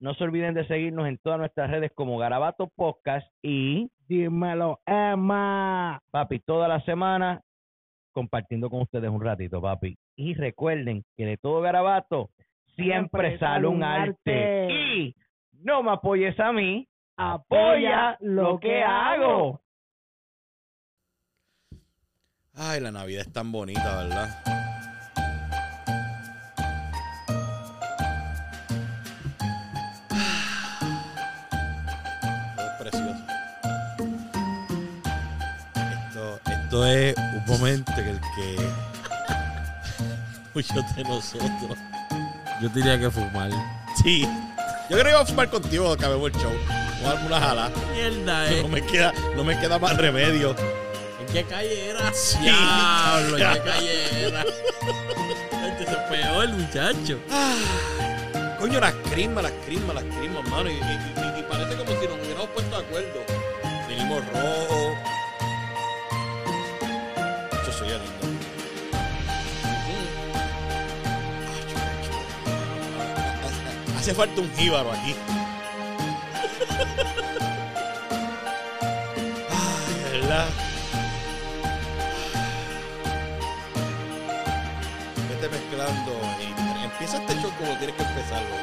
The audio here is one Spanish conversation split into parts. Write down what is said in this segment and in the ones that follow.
no se olviden de seguirnos en todas nuestras redes como Garabato Podcast y Dímelo, Emma. papi, toda la semana compartiendo con ustedes un ratito, papi. Y recuerden que de todo Garabato siempre, sale un arte. Y no me apoyes a mí, apoya lo que hago. Ay, la Navidad es tan bonita, ¿verdad? Esto, es un momento en el que muchos de nosotros. Yo diría que fumar. Sí. Yo creo que iba a fumar contigo acabemos el show. Voy a darme una jala. Mierda, No me queda, no me queda más remedio. ¿En qué calle era? Sí. Diablo, ¿en qué calle era? Este se peor, el muchacho. Coño, las crismas, las crismas, las crismas, mano. Y, y- y- y parece como si nos hubiéramos puesto de acuerdo. Vinimos rojo. Hace falta un jíbaro aquí. Vete mezclando y empieza este show como tienes que empezarlo.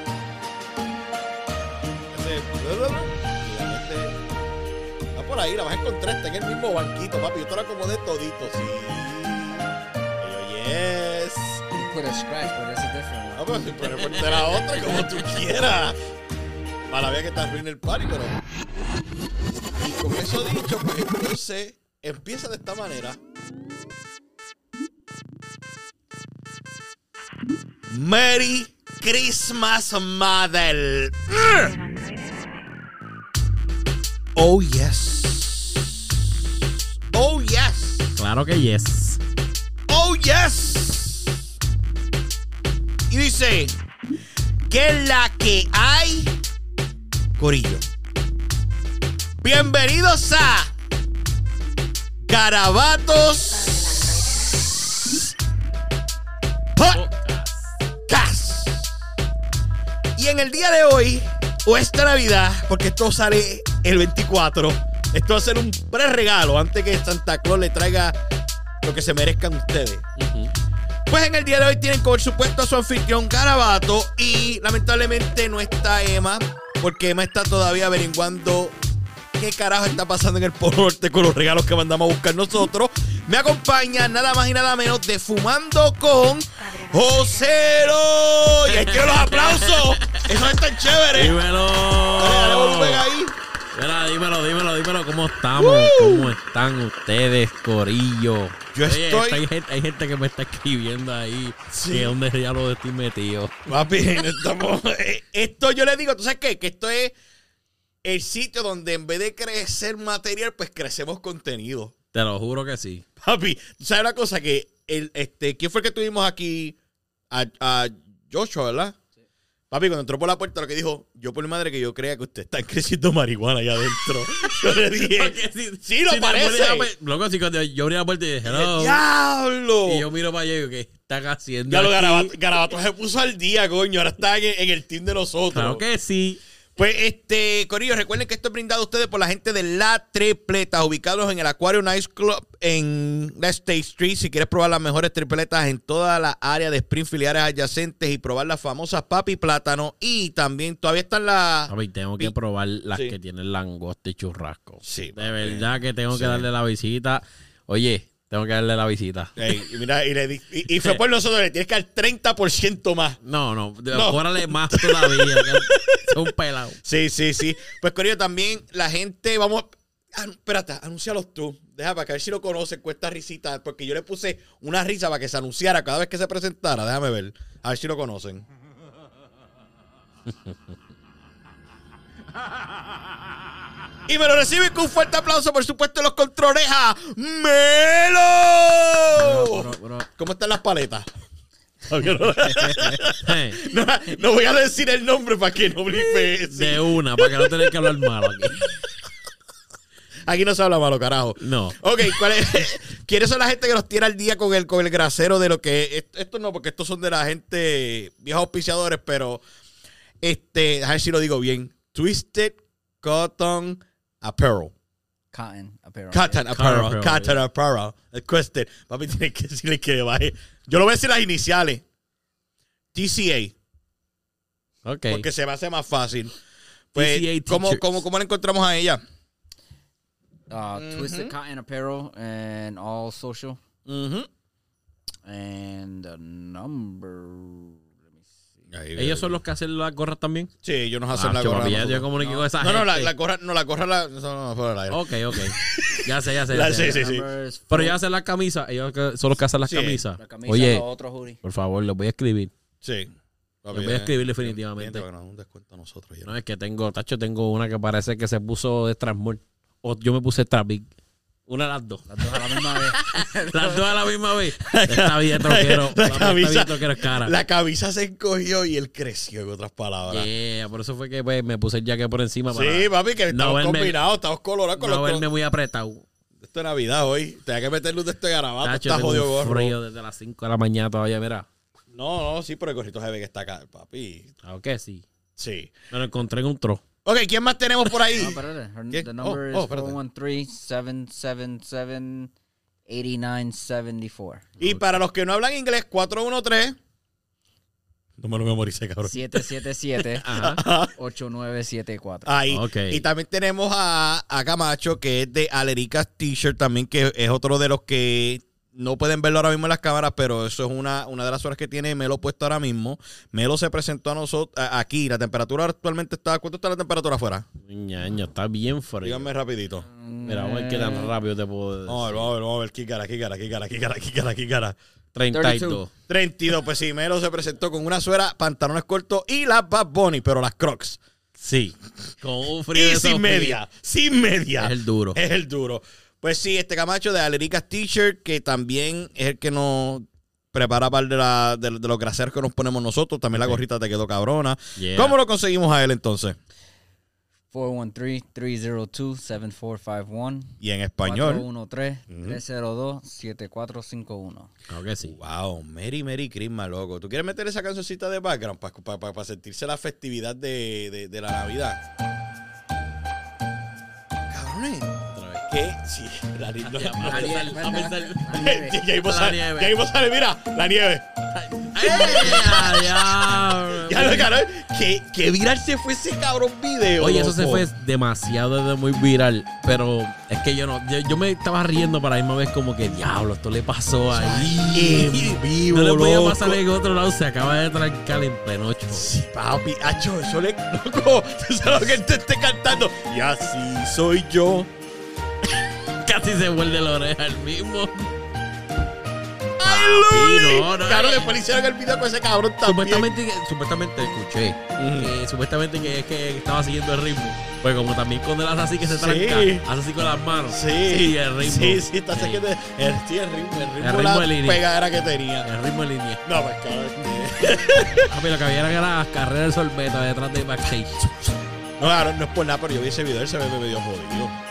La va por ahí, la vas a encontrar, está en el mismo banquito, papi. Yo te lo acomodé todito, sí. Put a scratch, but that's a different one. No, pero si puedes ponerte la otra como tú quieras. Mala vía que te arruine el party, pero. Y con eso dicho, pues entonces empieza de esta manera. Merry Christmas, Mother. Oh, yes. Oh, yes. Claro que yes. Oh, yes. Dice, ¿qué es la que hay? Corillo. Bienvenidos a Garabatos Podcast. Y en el día de hoy, o esta Navidad, porque esto sale el 24, esto va a ser un pre-regalo antes que Santa Claus le traiga lo que se merezcan ustedes. Pues en el día de hoy tienen por supuesto a su anfitrión Garabato y lamentablemente no está Emma porque Emma está todavía averiguando qué carajo está pasando en el Polo Norte con los regalos que mandamos a buscar nosotros. Me acompaña nada más y nada menos de Fumando con Josero. Y ahí quiero los aplausos. Eso es tan chévere. Dímelo. Dale, dale volumen ahí. Mira, dímelo, dímelo, dímelo. ¿Cómo estamos? ¿Cómo están ustedes, Corillo? Yo Oye, estoy- Hay gente, hay gente que me está escribiendo ahí. Sí. Que donde ya lo estoy metido. Papi, estamos- eh, esto yo le digo, ¿tú sabes qué? Que esto es el sitio donde en vez de crecer material, pues crecemos contenido. Te lo juro que sí. Papi, ¿tú sabes una cosa? Que el, este, ¿quién fue el que tuvimos aquí? A, a Joshua, ¿verdad? Papi, cuando entró por la puerta, lo que dijo, yo por mi madre que yo crea que usted está creciendo marihuana allá adentro. yo le dije, si- sí, lo si parece. Loco, si cuando yo abrí la puerta y dije, hello. ¡Diablo! Y yo miro para allá y digo, ¿qué están haciendo? Ya lo garabato, Garabato se puso al día, coño. Ahora está en, en el team de nosotros. Claro que sí. Pues, este, Corillo, recuerden que esto es brindado a ustedes por la gente de La Tripleta, ubicados en el Aquario Nice Club en la State Street. Si quieres probar las mejores tripletas en toda la área de Springfield y áreas adyacentes y probar las famosas papi plátano. Y también todavía están las. Papi, tengo que probar las Sí. que tienen langosta y churrasco. Sí, De verdad que tengo Sí. que darle la visita. Oye, Tengo que darle la visita. Ey, y mira, y, le di- y- y fue por nosotros, le tienes que dar 30% más. No, no, No. más todavía. que es un pelado. Sí, sí, sí. Pues, Corillo, también la gente, vamos. ah, espérate, anúncialos tú. Deja para que a ver si lo conocen, cuesta risita. Porque yo le puse una risa para que se anunciara cada vez que se presentara. Déjame ver. A ver si lo conocen. Y me lo reciben con un fuerte aplauso, por supuesto, los controles a Melo. Bro, bro. ¿Cómo están las paletas? No- no, voy a decir el nombre para que no blipe. De una, para que no tengas que hablar malo aquí. Aquí no se habla malo, carajo. No. Ok, ¿cuál es? ¿quiénes son la gente que nos tiene al día con el, con el grasero de lo que... est- Esto no, porque estos son de la gente, viejos auspiciadores, pero... Este, a ver si lo digo bien. Twisted Cotton Apparel. Cotton apparel. Cotton Apparel. Apparel, Cotton Apparel. El Twisted. Papi, tiene que decirle que le baje. Yo lo voy a decir las iniciales. TCA. Ok. Porque se me hace más fácil. Pues, TCA ¿cómo, cómo, ¿Cómo la encontramos a ella? Uh, Twisted Cotton apparel and all social. Ujú. And the number. See. Ellos son los que hacen las gorras también. Sí, ellos nos hacen Ah, la gorra. ya nosotros. yo comuniqué con esa No, no, la, gente. la gorra, no, la gorra la. No, no, no, fuera del aire. Ok, ok. Ya sé, ya sé. La- ya sé. sí, sí. Is Pero ya hacen las camisas. Ellos son los que hacen las Sí. camisas. La camisa, Oye, los otros por favor, los voy a escribir. Sí. Los voy a escribir definitivamente. Nos hagan un descuento a nosotros. ya. No, es que tengo, tacho, tengo una que parece que se puso de Transmol. O yo me puse Trabig. Una de las dos. Las dos a la misma vez. Las dos a la misma vez. Esta vida troquero. La Esta camisa- troquero es cara. La camisa se encogió y él creció, en otras palabras. Yeah, por eso fue que pues, me puse el jacket por encima para Sí, papi, que No estamos combinados, estamos colorados con no los verme muy apretado. Esto es Navidad hoy. Tenía que meter luz de este garabato. Está jodido gorro. frío desde las 5 de la mañana todavía, mira. No, no, sí, pero el gorrito se ve que está acá, papi. Claro que sí. Sí. Me lo encontré en un tro. Ok, ¿quién más tenemos por ahí? No, espérate. The number Oh, oh, is espérate. 413-777-8974. y para los que no hablan inglés, 413. No me lo memoricé, cabrón. 777-8974. Ahí. Ok. Y también tenemos a, a Camacho, que es de Alericas T-shirt, también que es otro de los que no pueden verlo ahora mismo en las cámaras, pero eso es una, una de las horas que tiene Melo puesto ahora mismo. Melo se presentó a nosotros aquí. La temperatura actualmente está. ¿Cuánto está la temperatura afuera? Ñaño, está bien frío. Díganme rapidito. Mira, vamos a ver qué tan rápido te puedo decir. Vamos a ver, vamos a ver, vamos a ver. Qué cara, qué cara, qué cara, qué cara, qué cara, qué cara. 32. 32, pues sí, Melo se presentó con una suera, pantalones cortos y las Bad Bunny, pero las Crocs. Sí. Con un frío Y de sin media, sin media. Es el duro. Es el duro. Pues sí, este Camacho de Alericas T-shirt, que también es el que nos prepara para de, la, de, de los graseros que nos ponemos nosotros. También la gorrita te quedó cabrona. Yeah. ¿Cómo lo conseguimos a él entonces? 413-302-7451. Y en español. 413-302-7451. Claro que sí. Wow, Merry Merry Christmas, loco. ¿Tú quieres meter esa cancioncita de background para sentirse la festividad de, de- de la Navidad? Cabrones. ¿Qué? Sí, la ni- no- Ya, no- a pensar, a pensar. Ya mismo La sale, nieve. ya mismo sale, mira, la nieve. ¡Eh, ya, lo cabrón. ¿Qué, qué viral se fue ese cabrón video? Oye, eso se fue demasiado de muy viral, pero es que yo no, yo, yo me estaba riendo para la misma vez como que diablo, esto le pasó ahí. En vivo, no le podía loco. pasar en otro lado, se acaba de trancar en pleno show. Sí, papi, acho, eso le. Loco, tú sabes lo que te esté cantando. Y así soy yo. Casi se vuelve la oreja el mismo. ¡Ay, no, no, Claro, después le hicieron el video con ese cabrón también. Supuestamente, que- supuestamente escuché que supuestamente que es que estaba siguiendo el ritmo. Pues como también cuando él hace así que se Sí. tranca, hace así con las manos. Sí, el ritmo. Sí, sí, está Sí. siguiendo el, sí, el ritmo, el ritmo, ritmo la de línea. pegadera que tenía. El ritmo en línea. No, pues cabrón. Papi, lo que había era las carreras del sorbeto detrás de backstage. No, claro, no es por nada, pero yo vi ese video, él se ve medio jodido.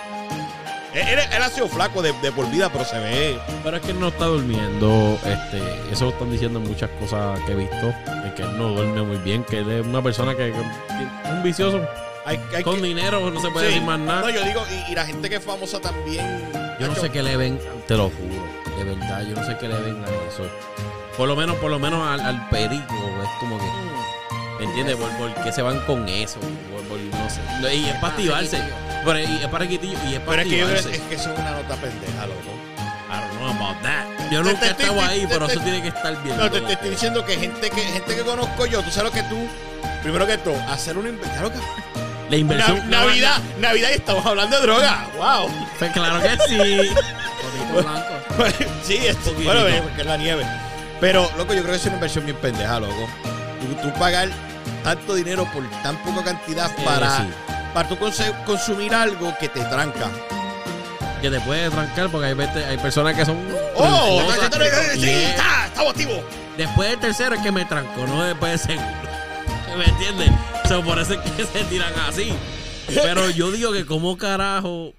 Él, él- ha sido flaco de, de por vida, pero se ve. Pero es que él no está durmiendo. Este, eso están diciendo muchas cosas que he visto. de que él no duerme muy bien. Que él es una persona que, que- es un vicioso. Hay, hay Con que- dinero no se puede Sí. decir más nada. No, yo digo, y, y la gente que es famosa también. Yo no sé qué le ven, te lo juro, de verdad, yo no sé qué le ven a eso. Por lo menos, por lo menos al, al perico, es como que, ¿me entiendes? ¿Por, por qué se van con eso? Por- por- no sé. Y es para activarse. Pero y es para quitillo y es Pero para es que yo es que eso es una nota pendeja, loco. I don't know about that. Yo Te- nunca te he estado ahí, te- pero te- eso tiene que estar bien. No, te, estoy diciendo que gente que gente que conozco yo, tú sabes lo que tú, primero que todo, hacer una inversión. La inversión. Navidad, Navidad y estamos hablando de droga. Wow. Pues claro que sí. Blanco. sí, esto, bueno, ve, porque es la nieve. Pero, loco, yo creo que es una inversión bien pendeja, loco. Tú, tú pagar tanto dinero por tan poca cantidad Eh, para, sí. Para tú consumir algo que te tranca. Que te puede trancar porque hay, hay personas que son. ¡Oh! ¡Sí! ¡Está! ¡Estamos activos! Después del tercero es que me trancó, no después del segundo. ¿Me entiendes? So, por eso es que se tiran así. Pero yo digo que como carajo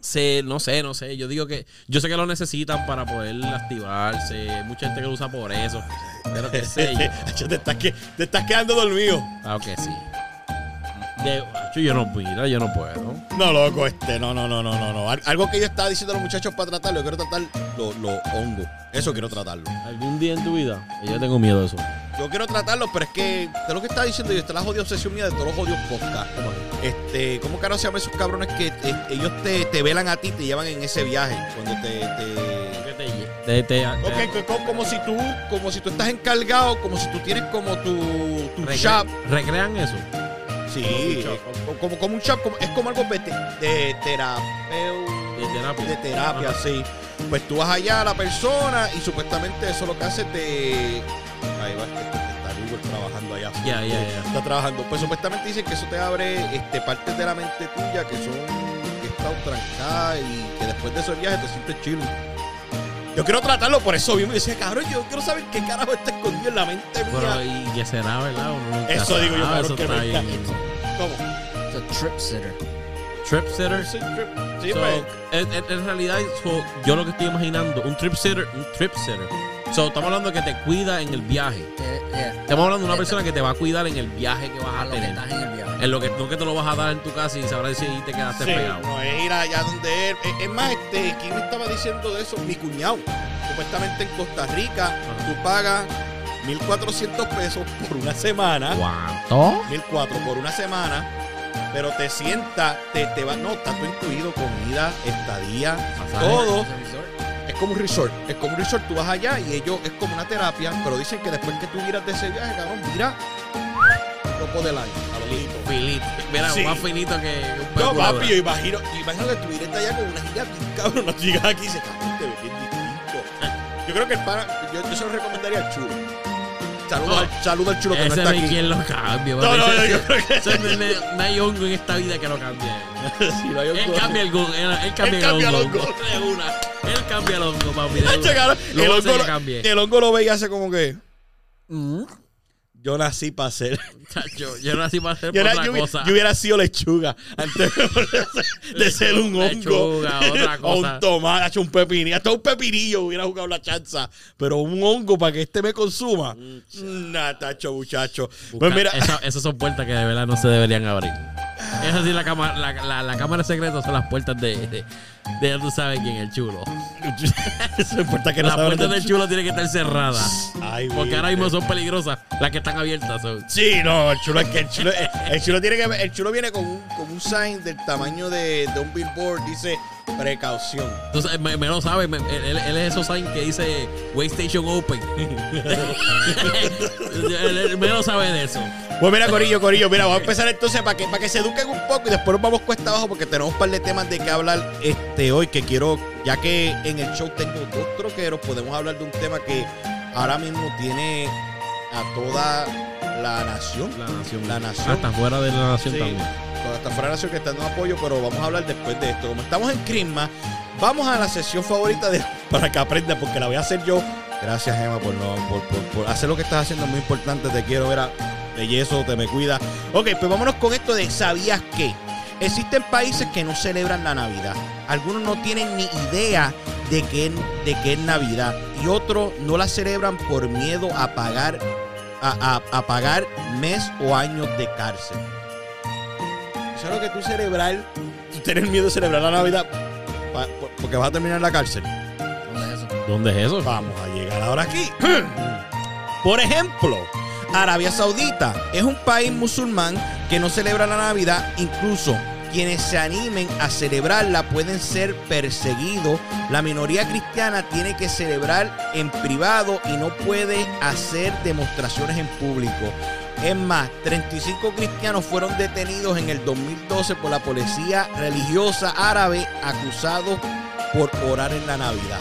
se, no sé, no sé. Yo digo que yo sé que lo necesitan para poder activarse. Hay mucha gente que lo usa por eso. Pero que sé yo. Te, estás te estás quedando dormido. Que sí. De, yo no mira, yo no puedo. No, loco, este, no, no, no, no, no, no. Al- Algo que yo estaba diciendo a los muchachos para tratarlo, yo quiero tratar los los hongos. Eso quiero tratarlo. ¿Algún día en tu vida? Yo tengo miedo de eso. Yo quiero tratarlo, pero es que de lo que estaba diciendo yo, esta es la jodida obsesión mía de todos los jodidos podcasts. Este, ¿cómo carajo se llaman esos cabrones que eh, ellos te, te velan a ti, te llevan en ese viaje? Cuando te. te ¿Qué te, te, te- Ok, co- co- como, si tú, como si tú estás encargado, como si tú tienes como tu, tu recre- shop. recrean eso? Sí, como, como un shop, como- es como algo de, de terapeu- De terapia. de terapia, sí. Pues tú vas allá a la persona y supuestamente eso lo que hace te. Ahí va, este, este, está Google trabajando allá. Ya, ya, ya. Está trabajando. Pues supuestamente dicen que eso te abre este, partes de la mente tuya que son. que están trancadas y que después de esos viajes te sientes chill. Yo quiero tratarlo por eso mismo. Y decía, cabrón, yo quiero saber qué carajo está escondido en la mente Pero, mía. ¿y qué será, verdad? Uno Eso digo yo, cabrón, eso que está bien. ¿Cómo? It's a trip sitter. Trip sitter. Sí, trip- sí, So, pues. en, en- en realidad, so, yo lo que estoy imaginando, un trip sitter, un trip sitter. So, estamos hablando que te cuida en el viaje. Eh, yeah. Estamos hablando de una persona que te va a cuidar en el viaje que vas A a lo que tener. estás en el viaje. En lo que no que te lo vas a dar en tu casa y sabrás si te quedaste Sí, pegado. no es ir allá donde él. Es, es más, este, ¿quién me estaba diciendo de eso? Mi cuñado. Supuestamente en Costa Rica, tú pagas 1.400 pesos por una semana. ¿Cuánto? 1.400 por una semana. Pero te sienta, te, te va. No, está todo incluido: comida, estadía, Pasaje. todo. Como un resort. Es como un resort. Tú vas allá y ellos es como una terapia. Pero dicen que después que tú miras de ese viaje, cabrón, mira. Loco del año. lejito. Finito. Mira, Sí. más finito que un No, papi, yo imagino, imagino que tú de allá con una gira bien cabrón. No llegas aquí y dices, cabrón, te ves bien distinto. Yo creo que el pana, yo, yo se lo recomendaría al chulo. Saludos, No. al, chulo que no está aquí. quien lo cambie. No, no, no, yo creo que no, hay hongo en esta vida que lo cambie. si no hay Él hongo- cambia el hongo. Él, él cambia Él el cambia el hongo. Él cambia el hongo, papi. el, hace hongo, que lo- cambie. el hongo lo ve y hace como que. Yo nací para ser. Yo no así para hacer Yo, otra yo cosa. yo hubiera sido lechuga antes de, de ser un hongo. Lechuga, otra O un cosa. tomate, hecho un pepinillo. Hasta un pepinillo hubiera jugado la chanza. Pero un hongo para que este me consuma. Nah, tacho, muchacho. Busca- Pues mira. esa- esas son puertas que de verdad no se deberían abrir. Es así, la cámara, la, la, la cámara secreta son las puertas de, de, de ya tú sabes quién, el chulo. Eso no importa que no las puertas del chulo tienen que estar cerradas. Ay, Porque ahora mismo son peligrosas las que están abiertas. son- Sí, no, el chulo es que el chulo, el, el chulo tiene que el chulo viene con un, con un sign del tamaño de, de un billboard, dice precaución. Sabes, me, me lo sabe, me- él, él es esos signs que dice Waystation Open. él, él me lo sabe de eso. Pues mira, Corillo, Corillo, mira, vamos a empezar entonces para que, para que se eduquen un poco y después nos vamos cuesta abajo porque tenemos un par de temas de que hablar este hoy que quiero, ya que en el show tengo dos troqueros, podemos hablar de un tema que ahora mismo tiene a toda la nación. La nación. La nación. Hasta fuera de la nación Sí. también. Toda esta fuera de la nación que está dando apoyo, pero vamos a hablar después de esto. Como estamos en Crisma, vamos a la sesión favorita de para que aprenda, porque la voy a hacer yo. Gracias, Emma, por, no, por, por- por hacer lo que estás haciendo, muy importante. Te quiero ver a bellezo, te me cuida. Ok, pues vámonos con esto de ¿sabías qué? Existen países que no celebran la Navidad. Algunos no tienen ni idea de qué, de qué es Navidad. Y otros no la celebran por miedo a pagar, a, a- a pagar mes o años de cárcel. Eso es lo que tú celebrar, tú tener miedo de celebrar la Navidad pa- porque vas a terminar en la cárcel. ¿Dónde es eso? ¿Dónde es eso? Vamos a llegar ahora aquí. Por ejemplo, Arabia Saudita es un país musulmán que no celebra la Navidad, incluso quienes se animen a celebrarla pueden ser perseguidos. La minoría cristiana tiene que celebrar en privado y no puede hacer demostraciones en público. Es más, 35 cristianos fueron detenidos en el 2012 por la policía religiosa árabe acusados por orar en la Navidad.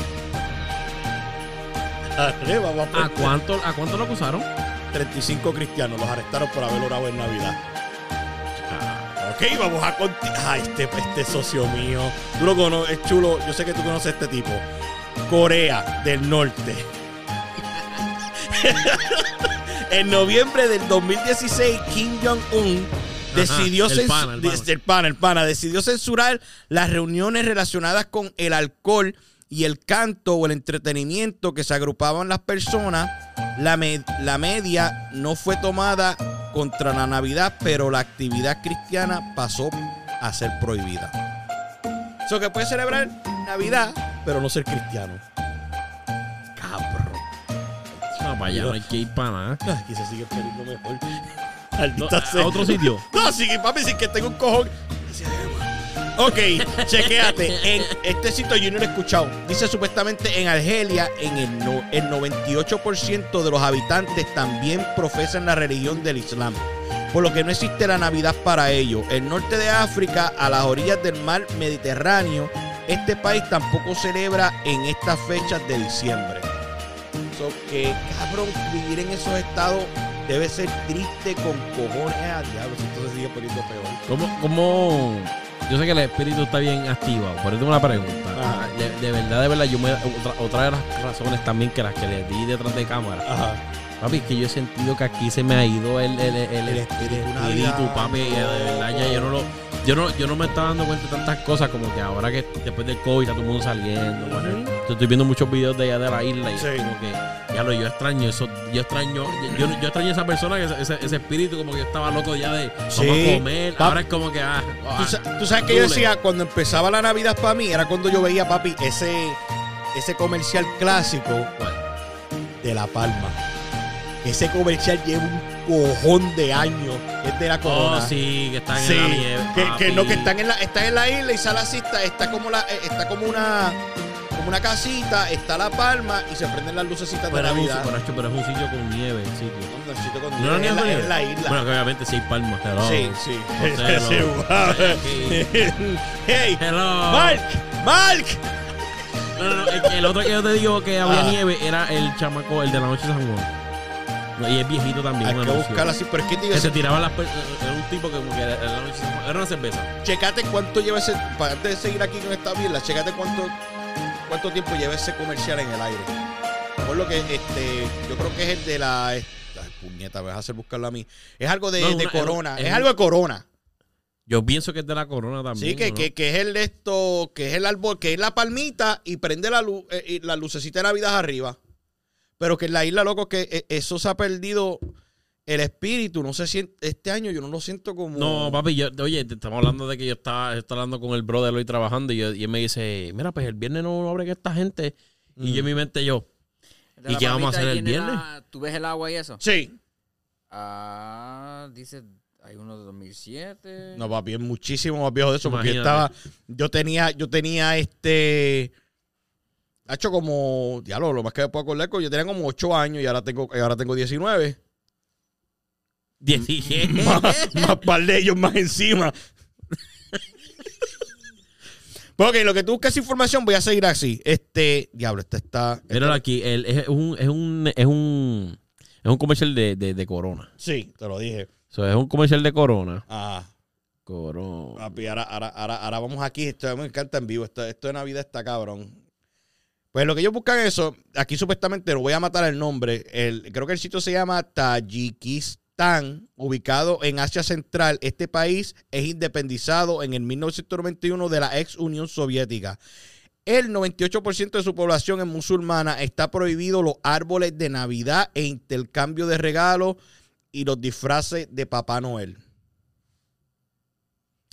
Dale, vamos a ¿A cuánto, ¿A cuánto lo acusaron? 35 cristianos los arrestaron por haber orado en Navidad. Ok, vamos a continuar. Ay, este, este socio mío. Tú lo conoces, es chulo. Yo sé que tú conoces a este tipo. Corea del Norte. en noviembre del 2016, Kim Jong-un decidió el cens- pana, el pana. el pana, el pana, decidió censurar las reuniones relacionadas con el alcohol y el canto o el entretenimiento que se agrupaban las personas. La, me- la media no fue tomada contra la Navidad, pero la actividad cristiana pasó a ser prohibida. Eso que puede celebrar Navidad, pero no ser cristiano. Cabrón. No, para allá no hay que ir para nada. Aquí se sigue poniendo mejor. No, a, otro sitio. No, sí, papi, sí que tengo un cojón. Ok, chequéate. En este sitio yo no lo he escuchado. Dice supuestamente en Argelia, en el, el 98% de los habitantes también profesan la religión del Islam. Por lo que no existe la Navidad para ellos. El norte de África, a las orillas del mar Mediterráneo, este país tampoco celebra en estas fechas de diciembre. So que, cabrón, vivir en esos estados debe ser triste con cojones a diablo. Entonces sigue poniendo peor. ¿Cómo, cómo? Yo sé que el espíritu está bien activado, pero tengo una pregunta. Ajá. De, de verdad, de verdad, yo me, otra, otra de las razones también que las que le di detrás de cámara. Ajá. Papi, es que yo he sentido que aquí se me ha ido el, el, el, espíritu espíritu, papi. y De verdad, ya yo no lo. Yo no, yo no me estaba dando cuenta de tantas cosas como que ahora que después del COVID está todo el mundo saliendo. bueno, yo estoy viendo muchos videos de allá de la isla y Sí. como que ya lo yo extraño eso. Yo extraño, yo, yo, extraño a esa persona, ese, ese espíritu como que yo estaba loco ya de Sí. vamos a comer. Pap- Ahora es como que ah, ah, Tú, sa- tú sabes que yo decía cuando empezaba la Navidad para mí, era cuando yo veía, papi, ese, ese comercial clásico de La Palma. Ese comercial lleva un cojón de años. Es de la corona. Oh, sí, que están Sí, en la nieve. que, que no, que están en la, están en la isla y sale así, está, como la, eh, está como una como una casita, está la palma y se prenden las lucecitas de Pero un, Navidad. pero, es- pero es un sitio con nieve, el sitio. No, el sitio con No, nieve, ni es la, nieve. es la isla. Bueno, que obviamente sí hay palmas, hello. sí, sí. Sí, wow. hey, Hello. Mark, Mark. No, no, no, el, el otro que yo te digo que había Ah. nieve era el chamaco, el de la noche de San Juan. Y es viejito también. Hay que anuncio. buscarla así, pero es que te digo, Que se tiraba las Era un tipo que que era una cerveza. checate cuánto lleva ese, para antes de seguir aquí con esta birla, checate cuánto, cuánto tiempo lleva ese comercial en el aire. Por lo que este, yo creo que es el de la ay, puñeta, me vas a hacer buscarlo a mí. Es algo de, No, de una- corona, es algo de corona. Yo pienso que es de la corona también. Sí, que, ¿no? que, que es el de esto, que es el árbol, que es la palmita y prende la luz, eh, y la lucecita de Navidad arriba. Pero que en la isla, loco, que eh, eso se ha perdido el espíritu. No sé si este año yo no lo siento como. No, papi, yo, oye, te estamos hablando de que yo estaba, yo estaba hablando con el brother hoy trabajando y, yo- y él me dice, mira, pues el viernes no abre que esta gente. Y yo en mi mente yo, ¿Y qué vamos a hacer el viernes? la- ¿Tú ves el agua y eso? Sí. Ah, dice, hay uno de 2007. No, papi, es muchísimo más viejo de eso. Porque yo estaba. Yo tenía, yo tenía este. Ha hecho como. Ya lo, más que puedo acordar, yo tenía como 8 años y ahora tengo, ahora tengo 19. 17. más, más par de ellos más encima. Pues, ok, lo que tú buscas información, voy a seguir así. Este, diablo, este está. Míralo aquí, el- es, un, es, un, es, un, es un comercial de, de, de Corona. Sí, te lo dije. So, es un comercial de Corona. Ah, Corona. papi, ahora, ahora, ahora, ahora vamos aquí. Esto me encanta en vivo. Esto, esto de Navidad está cabrón. Pues lo que ellos buscan eso, aquí supuestamente lo voy a matar el nombre. Creo que el sitio se llama Tayikistán, ubicado en Asia Central. Este país es independizado en el 1991 de la ex Unión Soviética. El 98% de su población es musulmana. Está prohibido los árboles de Navidad e intercambio de regalos y los disfraces de Papá Noel.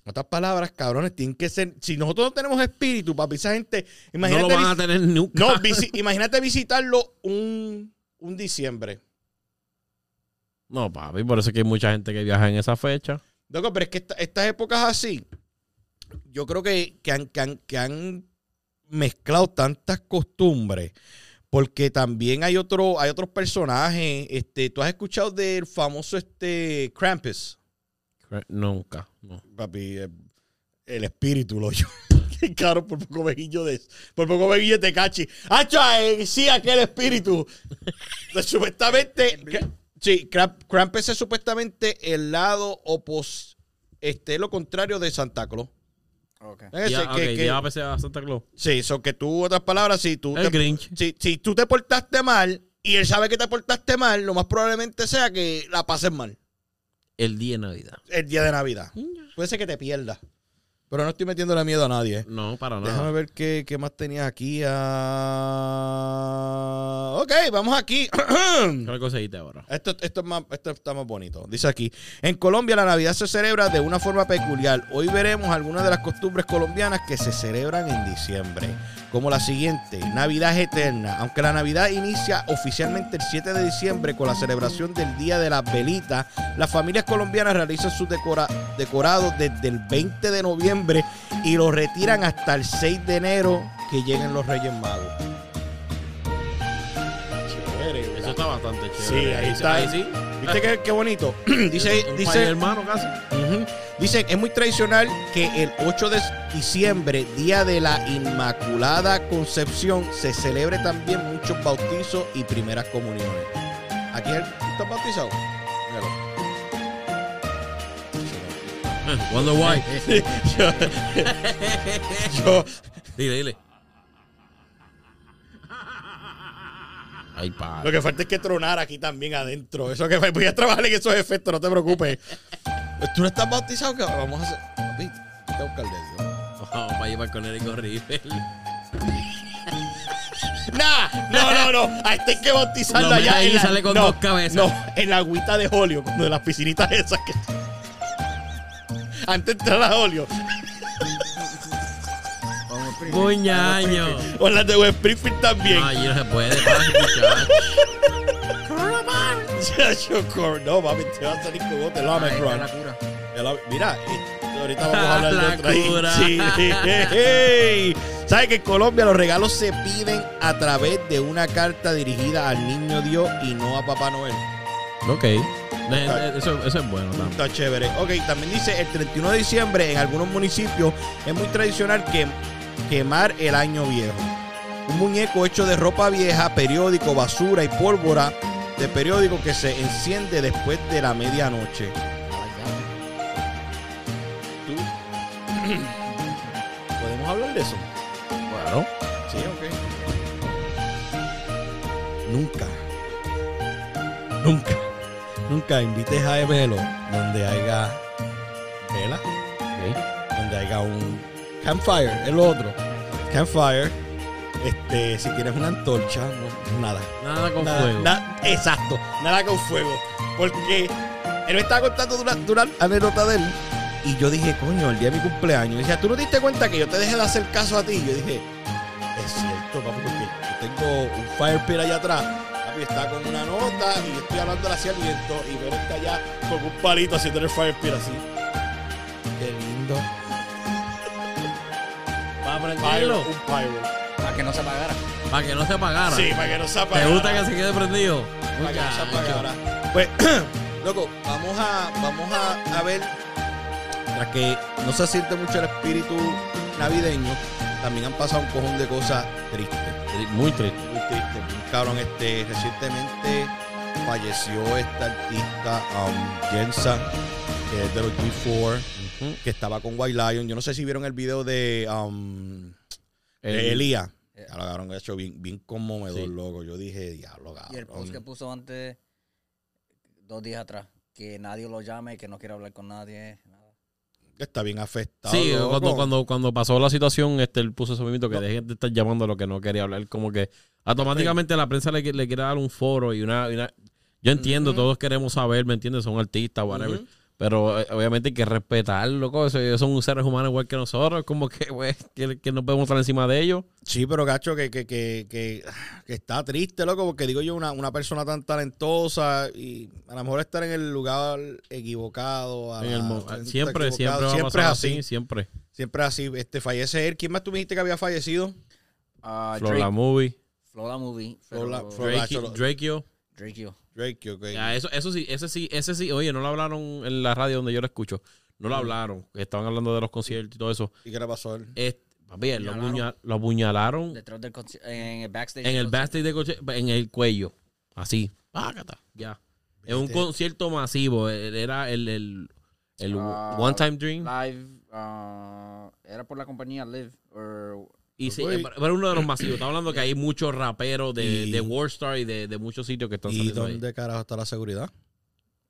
En otras palabras, cabrones, tienen que ser. Si nosotros no tenemos espíritu, papi, esa gente. No Imagínate, lo van a tener nunca. no, visi- imagínate visitarlo un, un diciembre. No, papi, por eso es que hay mucha gente que viaja en esa fecha. Loco, pero es que esta- estas épocas así, yo creo que, que, han, que, han, que han mezclado tantas costumbres. Porque también hay otro, hay otros personajes. Este, ¿tú has escuchado del famoso este Krampus? Nunca. No. Papi, eh, el espíritu lo yo. Caro por poco veguillo de por poco veguillo de cachi. ¡Acha! eh, sí, aquel espíritu. Pues, supuestamente. Kra- Sí, Kramp- Krampus es supuestamente el lado opos. Este, lo contrario de Santa Claus. Okay. Ese Ya, que- ok, que- ya pese a Santa Claus. Sí, son que tú, otras palabras, si tú, El te, Grinch. si, si tú te portaste mal y él sabe que te portaste mal, lo más probablemente sea que la pases mal El día de Navidad. el día de Navidad. Puede ser que te pierdas. Pero no estoy metiéndole miedo a nadie. ¿eh? No, para nada. Déjame ver qué, qué más tenías aquí. ah. Ok, vamos aquí. ¿Qué conseguiste ahora? Esto, esto, es más, esto está más bonito. Dice aquí, en Colombia la Navidad se celebra de una forma peculiar. Hoy veremos algunas de las costumbres colombianas que se celebran en diciembre. Como la siguiente, Navidad eterna. Aunque la Navidad inicia oficialmente el 7 de diciembre con la celebración del Día de las Velitas, las familias colombianas realizan sus decora- decorados desde el 20 de noviembre y los retiran hasta el 6 de enero que lleguen los Reyes Magos. Chévere, Eso está bastante chévere. Sí, ahí está. Ahí sí. ¿Viste qué, qué bonito? dice, Un dice, hermano casi. Dice, es muy tradicional que el 8 de diciembre, día de la Inmaculada Concepción, se celebre también muchos bautizos y primeras comuniones. ¿Aquí estás bautizado? Míralo. Wonder Why. yo, yo- Dile, dile. Ay, lo que falta es que tronar aquí también adentro. Eso que voy a trabajar en esos efectos, no te preocupes. ¿Tú no estás bautizado? ¿Qué vamos a hacer? Papi, hay que buscarle a Dios. Vamos para llevar con Eric River. Nah, no, no, no. A este hay que bautizarlo Lo mete allá. ahí en y la- sale con no, dos cabezas. No, en la agüita de Holio, de las piscinitas esas que. Antes de entrar a Holio. Puñaño. O las de West Springfield también. Ay, no se puede, no, mami, te va a salir con otro. El Omicron. El Mira, eh, ahorita vamos a hablar de otra cura. Sí, hey. ¿Sabes que en Colombia los regalos se piden a través de una carta dirigida al niño Dios y no a Papá Noel? Ok. Eh, Eso, eso es bueno también. Está chévere. Ok, también dice el 31 de diciembre en algunos municipios es muy tradicional que, quemar el año viejo. Un muñeco hecho de ropa vieja, periódico, basura y pólvora de periódico que se enciende después de la medianoche. ¿Tú? ¿Podemos hablar de eso? Claro. Sí, ok. Nunca, nunca, nunca invites a Evelo donde haya vela, donde haya un campfire, es lo otro. Campfire, este, si tienes una antorcha, no- nada. Nada con Nada, fuego. na- exacto, nada con fuego. Porque él me estaba contando una, una anécdota de él. Y yo dije, coño, el día de mi cumpleaños. Y decía, ¿tú no te diste cuenta que yo te dejé de hacer caso a ti? Y yo dije, es cierto, papi, porque yo tengo un fire pit allá atrás. Papi está con una nota y yo estoy hablando hacia el viento. Y Vero está allá con un palito haciendo el fire pit así. Qué lindo. Pyro, prenderlo. un pyro. Para que no se apagara. Para que no se apagara. Sí, para que no se ¿Te apagara. gusta que se quede prendido? Para que no se apagara. Pues, loco, vamos a, vamos a, a ver. Tras que no se siente mucho el espíritu navideño, también han pasado un cojón de cosas tristes. Muy triste. Muy tristes. Un cabrón, este, recientemente falleció esta artista, um, Jensa, que es de los G4, Que estaba con White Lion. Yo no sé si vieron el video de, um, de El- Elías. Eh. Ya lo cabrón, ha hecho bien, bien conmovedor, Sí. loco. Yo dije, diablo, cabrón. Y el post que puso antes, dos días atrás, que nadie lo llame, que no quiere hablar con nadie. nada. Está bien afectado. Sí, loco. cuando, cuando, cuando pasó la situación, este, él puso ese mismo que dejen de estar llamando a lo que no quería hablar. Como que automáticamente la prensa le, le quiere dar un foro y una. y una- yo entiendo, todos queremos saber, ¿me entiendes? Son artistas, whatever. Pero eh, obviamente hay que respetar, loco. eso- Ellos son seres humanos igual que nosotros. Como que, güey, que, que no podemos estar encima de ellos. Sí, pero gacho, que, que, que, que, que está triste, loco, porque digo yo, una, una persona tan talentosa y a lo mejor estar en el lugar equivocado. a En la- el mo- momento siempre, siempre equivocado. va a siempre es así. así, siempre. Siempre es así. Este, fallece él. ¿Quién más tú me dijiste que había fallecido? Ah, Flor la Drake, movie. Flora Movie. Flor la- pero- Flor- Drake. Drake, ok. Ya, eso, eso sí, ese sí, ese sí, oye, no lo hablaron en la radio donde yo lo escucho. No lo hablaron. Estaban hablando de los conciertos y todo eso. ¿Y qué le pasó a él? Papi, él lo, Apuñalaron. apuña- lo apuñalaron Detrás del conci- en el backstage. en el backstage de coche, en el cuello. Así. Pácata, ya. Es un Viste. concierto masivo. Él Era el, el, el Ah, One Time Dream. Live. ah, era por la compañía Live. or- Y sí, Uy. pero uno de los masivos. Estamos hablando que hay muchos raperos de, Y- de Warstar y de, de muchos sitios que están ¿Y ahí. dónde carajo está la seguridad?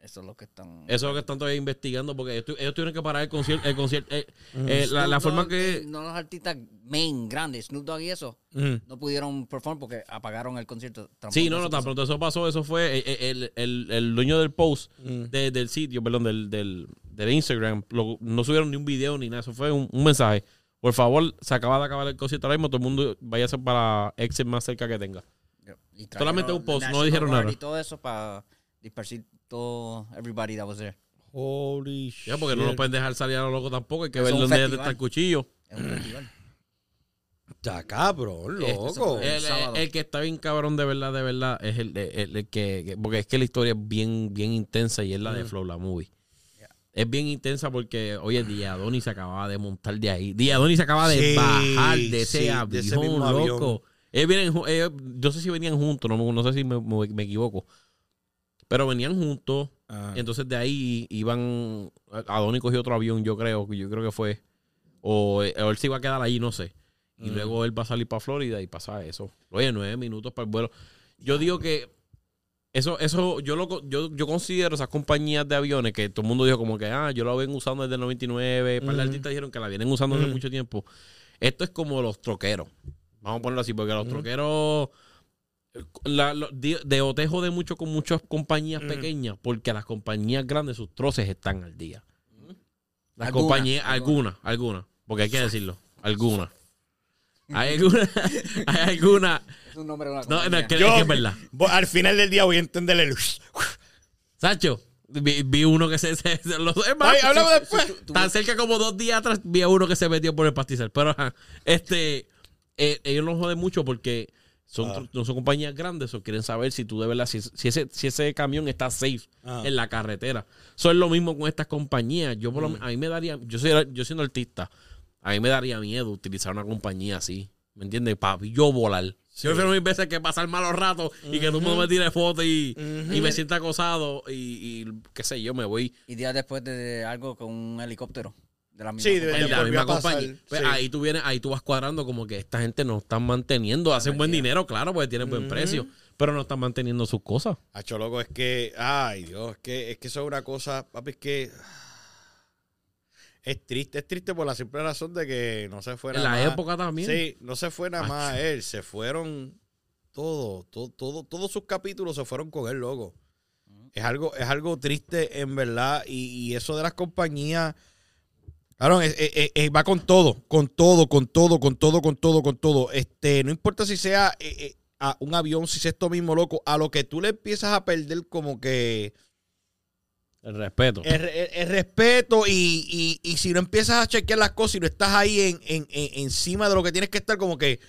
eso es lo que están. Eso es lo que están todavía investigando porque ellos, tu- ellos tuvieron que parar el concierto. El concierto eh, eh, la, la forma Dogg, que... eh, No los artistas main, grandes, Snoop Dogg y eso, no pudieron perform porque apagaron el concierto. Sí, no, no, tan pronto eso pasó. Eso fue eh, eh, el, el, el dueño del post de- del sitio, perdón, del, del, del Instagram. lo- no subieron ni un video ni nada. Eso fue un, un mensaje. Por favor, se acaba de acabar el concierto ahora mismo. Todo el mundo vaya a ser para exit más cerca que tenga. Yep. Solamente un post, no dijeron nada. Y todo eso para dispersar todo, everybody that was there. Holy shit. Ya, porque no lo pueden dejar salir a lo loco tampoco. Hay que ver dónde está el cuchillo. Es un festival. Está cabrón, loco. El El, sábado. el que está bien cabrón de verdad, de verdad, es el, el- el que, que- Porque es que la historia es bien, bien intensa y es la de Flow, la movie. Es bien intensa porque, oye, Diadoni se acababa de montar de ahí. Diadoni se acaba de Sí, bajar de ese sí, avión, de ese mismo avión. loco. Ellos vienen, ellos- no sé si venían juntos, no, no sé si me, me- equivoco. Pero venían juntos. Ah. Entonces de ahí iban. Adoni cogió otro avión, yo creo, yo creo que fue. O, o él se iba a quedar ahí, no sé. Y Mm. luego él va a salir para Florida y pasa eso. Oye, nueve minutos para el vuelo. Yo digo que eso, eso, yo lo yo, yo considero esas compañías de aviones que todo el mundo dijo como que ah, yo lo ven usando desde el 99. Un par de artistas dijeron que la vienen usando desde mucho tiempo. Esto es como los troqueros. Vamos a ponerlo así, porque los troqueros. la- lo- de, de otejo de mucho con muchas compañías pequeñas, porque las compañías grandes, sus troces están al día. Las compañías, algunas, algunas, porque hay que decirlo, algunas. Hay algunas, hay algunas. Es un nombre de una No, no, es compañía. que, Yo- es que es verdad. Voy- Al final del día voy a entender el. Sacho, vi, vi uno que se. se, se- los, es más, Ay, hablamos después. Tan cerca como dos días atrás vi a uno que se metió por el pastizal. Pero ajá, este, eh, ellos nos joden mucho porque son, Ah. no son compañías grandes o quieren saber si tú de verdad, si, si ese, si ese camión está safe Ah. en la carretera. Eso es lo mismo con estas compañías. Yo por lo- a mí me daría, yo soy yo siendo artista, a mí me daría miedo utilizar una compañía así. ¿Me entiendes? Para yo volar. Yo prefiero mil veces que pasar malos ratos y que todo el mundo me tire fotos y, y me sienta acosado y, y qué sé yo, me voy Y días después de algo con un helicóptero. De la misma Sí, de- compañía. la misma compañía. Pues sí. ahí tú vienes, ahí tú vas cuadrando como que esta gente no están manteniendo, hacen buen dinero, claro, porque tienen buen precio, pero no están manteniendo sus cosas. Hacho, loco, es que. Ay, Dios, es que, es que eso es una cosa. Papi, es que. Es triste, es triste por la simple razón de que no se fuera En la época también. Sí, no se fue nada más él, se fueron todo, todo, todo, todos sus capítulos se fueron con él, loco. Es algo, es algo triste en verdad. Y, y eso de las compañías, claro, es- es- es- es- va con todo, con todo, con todo, con todo, con todo, con todo. Este, no importa si sea eh, eh, a un avión, si es esto mismo, loco, a lo que tú le empiezas a perder como que El respeto. el, el- el respeto y, y- y si no empiezas a chequear las cosas y no estás ahí en, en- en- encima de lo que tienes que estar, como que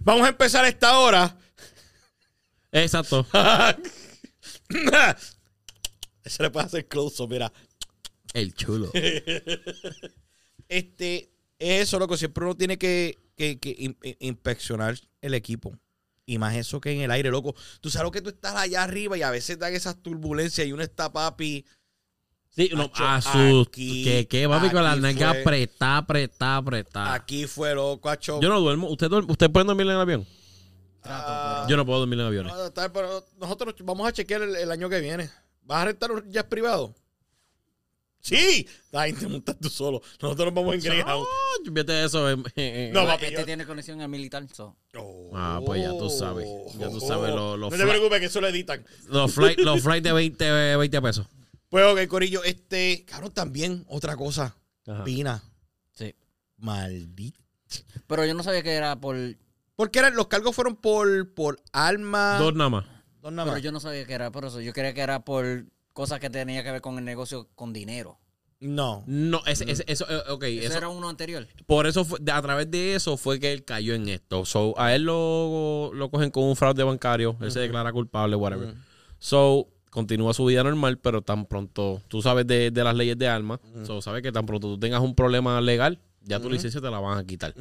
vamos a empezar a esta hora. Exacto. Eso le puede hacer close mira. El chulo. Este, eso, loco, siempre uno tiene que, que- que in- in- inspeccionar el equipo. Y más eso que en el aire, loco. Tú sabes lo que tú estás allá arriba y a veces dan esas turbulencias y uno está, papi. Sí, no, asust. aquí- Que, que papi con la aquí nalga fue- apretada, apretada, apretada. Aquí fue, loco, acho. Yo no duermo. ¿Usted, duerme? ¿Usted puede dormir en el avión? Ah, Yo no puedo dormir en aviones. No, está, pero nosotros vamos a chequear el, el año que viene. ¿Vas a rentar un jet privado? Sí. Ay, te montas tú solo. Nosotros nos vamos en Greyhound. Ah, Vete eso. No, papi, Este yo- tiene conexión al militar. so. Ah, pues ya tú sabes. Ya tú sabes, lo- No los te preocupes que eso lo editan. Los flights los flight de 20, 20 pesos. Pues, ok, Corillo, este, cabrón, también otra cosa. Ajá. Pina. Sí. Maldito. Pero yo no sabía que era por. Porque eran, los cargos fueron por, por alma. Dos nada más. Dos nada Pero más. yo no sabía que era por eso. Yo creía que era por cosas que tenía que ver con el negocio con dinero. No. No, ese, ese- eso, eh, ok, Eso, eso- era uno anterior. por eso, fue- a través de eso fue que él cayó en esto. So, a él lo, lo cogen con un fraude bancario, él se declara culpable, whatever. So, continúa su vida normal, pero tan pronto, tú sabes de, de las leyes de armas, so, sabes que tan pronto tú tengas un problema legal, ya tu licencia te la van a quitar.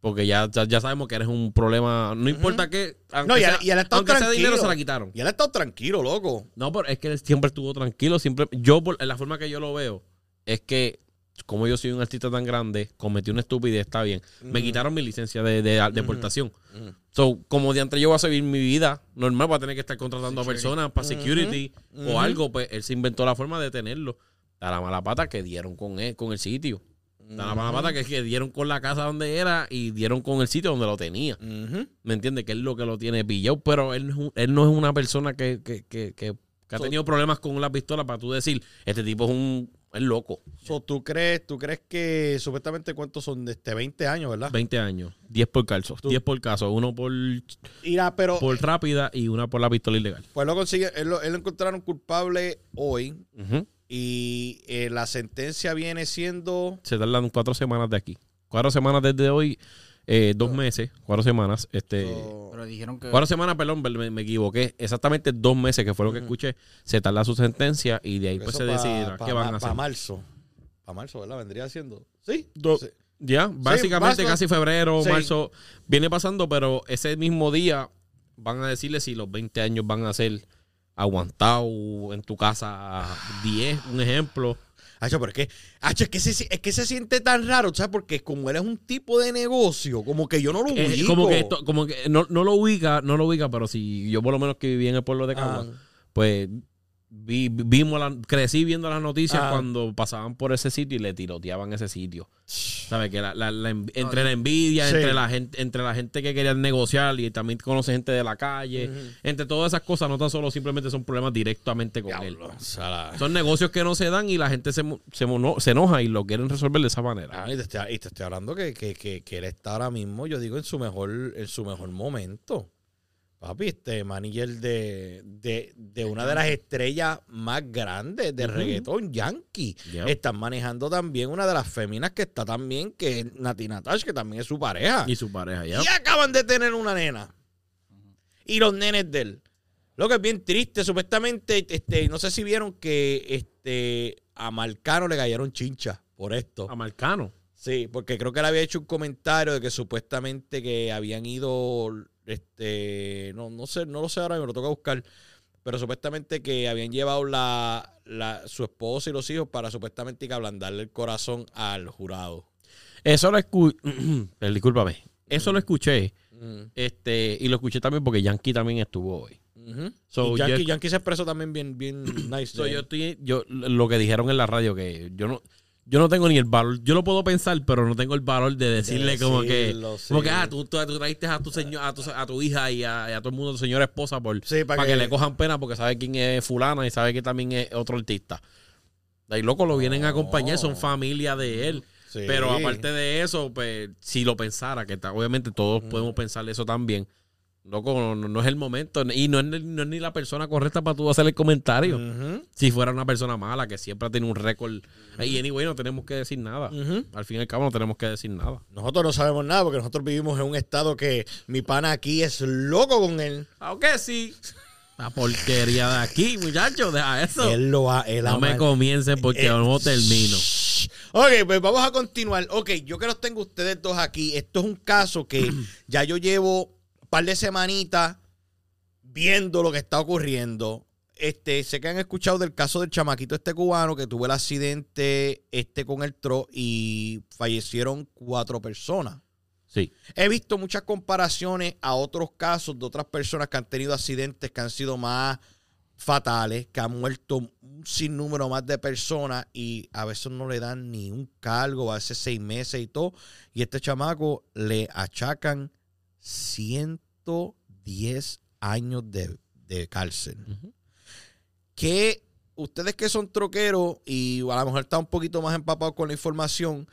Porque ya, ya, ya sabemos que eres un problema, no importa qué, No, y sea, y él estado aunque sea tranquilo. dinero se la quitaron. Y él estado tranquilo, loco. No, pero es que él siempre estuvo tranquilo. Siempre, yo, por la forma que yo lo veo, es que como yo soy un artista tan grande, cometí una estupidez, está bien. Me quitaron mi licencia de, de deportación. Ujú. So, como de antes yo voy a seguir mi vida normal, voy a tener que estar contratando a personas para security o algo, pues él se inventó la forma de tenerlo. A la mala pata que dieron con él, con el sitio. A la mala pata que, que dieron con la casa donde era y dieron con el sitio donde lo tenía. ¿Me entiendes? Que es lo que lo tiene pillado, pero él no es, un- él no es una persona que, que, que, que- que ha tenido problemas con la pistola para tú decir, este tipo es un es loco. So, ¿tú, crees, ¿Tú crees que supuestamente cuántos son de este 20 años, verdad? 20 años, 10 por caso, Tú- 10 por caso, uno por, Irá, pero por rápida y una por la pistola ilegal. pues lo consigue, él lo, él lo encontraron culpable hoy y eh, la sentencia viene siendo Se tardan cuatro semanas de aquí. Cuatro semanas desde hoy, eh, dos meses, cuatro semanas. Este, so, Pero dijeron que. Cuatro semanas, perdón, me, me equivoqué. Exactamente dos meses, que fue lo que escuché. Se tarda su sentencia y de ahí pues se decidirá qué van a hacer. marzo. Para marzo, ¿verdad? Vendría siendo. Sí. Do- Sí. Ya, básicamente marzo. casi febrero, Sí. marzo, viene pasando, pero ese mismo día van a decirle si los 20 años van a ser aguantados en tu casa 10, un ejemplo. Hacho, pero es que, hacho, es que, se, es que se siente tan raro, ¿sabes? Porque como él es un tipo de negocio, como que yo no lo Eh, ubico. como que esto- como que no, no lo ubica, no lo ubica, pero si yo por lo menos que viví en el pueblo de Cagua, Ah. pues vi- vimos la, crecí viendo las noticias Ah. cuando pasaban por ese sitio y le tiroteaban ese sitio. ¿Sabes? Que la, la- entre la envidia, Sí. entre la gente, entre la gente que quería negociar y también conoce gente de la calle, entre todas esas cosas, no tan solo simplemente son problemas directamente con él. O sea, Son negocios que no se dan y la gente se, se, mono- se enoja y lo quieren resolver de esa manera. Ah, y, te estoy, y te estoy hablando que, que, que, que él está ahora mismo, yo digo, en su mejor, en su mejor momento. Papi, este manager de, de, de una de las estrellas más grandes de Ujú. reggaetón, Yankee. Están manejando también una de las féminas que está también, que es Nati Natash, que también es su pareja. Y su pareja, ya. Y acaban de tener una nena. Y los nenes de él. Lo que es bien triste, supuestamente, este, no sé si vieron que este, a Marcano le cayeron chinchas por esto. A Marcano. Sí, porque creo que él había hecho un comentario de que supuestamente que habían ido, este, no, no sé, no lo sé ahora, me lo toca buscar, pero supuestamente que habían llevado la, la, su esposa y los hijos para supuestamente que ablandarle el corazón al jurado. Eso lo escuché. Discúlpame. Eso lo escuché. Mm, Este, y lo escuché también porque Yankee también estuvo hoy. So, Yankee, yo- Yankee se expresó también bien, bien nice. So, de yo él. estoy, yo, lo que dijeron en la radio, que yo no, yo no tengo ni el valor, yo lo puedo pensar, pero no tengo el valor de decirle como que, decirlo, como sí. que, ah, tú, tú, tú trajiste a tu señor, a tu, a tu hija y a, y a todo el mundo, tu señora esposa, por, Sí, para, para que, que- le cojan pena porque sabe quién es fulana y sabe que también es otro artista. Ahí loco lo vienen a acompañar, son familia de él. Sí. Pero aparte de eso, pues, si lo pensara, que ta- obviamente todos podemos pensar eso también, no, no- no es el momento. Y no es, ni- no es ni la persona correcta para tú hacer el comentario. Si fuera una persona mala, que siempre ha tenido un récord. Y anyway, no tenemos que decir nada. Al fin y al cabo, no tenemos que decir nada. Nosotros no sabemos nada porque nosotros vivimos en un estado que mi pana aquí es loco con él. Aunque sí. La porquería de aquí, muchachos, deja eso. Él lo ha, él no me comiencen porque Eh, no termino. Ok, pues vamos a continuar. Ok, yo que los tengo ustedes dos aquí. Esto es un caso que ya yo llevo par de semanitas viendo lo que está ocurriendo. Este, sé que han escuchado del caso del chamaquito este cubano que tuvo el accidente este con el tro y fallecieron cuatro personas. Sí. He visto muchas comparaciones a otros casos de otras personas que han tenido accidentes que han sido más fatales, que han muerto un sinnúmero más de personas y a veces no le dan ni un cargo, a veces seis meses y todo. Y este chamaco le achacan 110 años de, de cárcel. ¿Qué, ustedes que son troqueros y a lo mejor están un poquito más empapados con la información,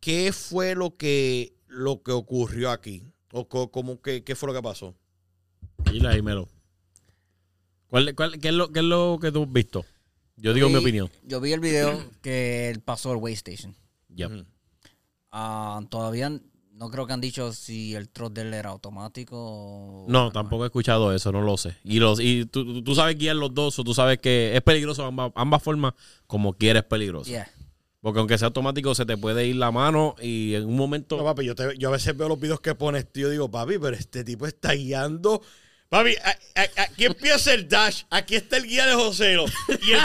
¿qué fue lo que, lo que ocurrió aquí? ¿O co- cómo que, qué fue lo que pasó? Dile ahí, Melo. ¿Cuál, cuál- qué, es lo, ¿Qué es lo que tú has visto? Yo digo mi opinión. Yo vi el video que él pasó al way station. Ya. Ujú. Ah, todavía no creo que han dicho si el trot de él era automático o No, manual. tampoco he escuchado eso, no lo sé. Y, los, y tú, tú- sabes guiar los dos, o tú sabes que es peligroso ambas, ambas formas, como quieres peligroso. Yeah. Porque aunque sea automático, se te puede ir la mano y en un momento. No, papi, yo, te- yo a veces veo los videos que pones, tío, digo, papi, pero este tipo está guiando. Papi, a- a- aquí empieza el dash, aquí está el guía de Joselo. Y el,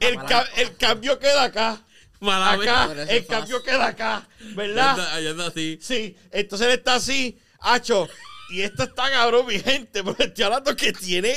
el- el ca- el cambio queda acá. Mala Acá, el cambio queda acá, ¿verdad? anda- ahí anda así. Sí, entonces él está así, hacho. Y esto está cabrón, mi gente, pero estoy hablando que tiene,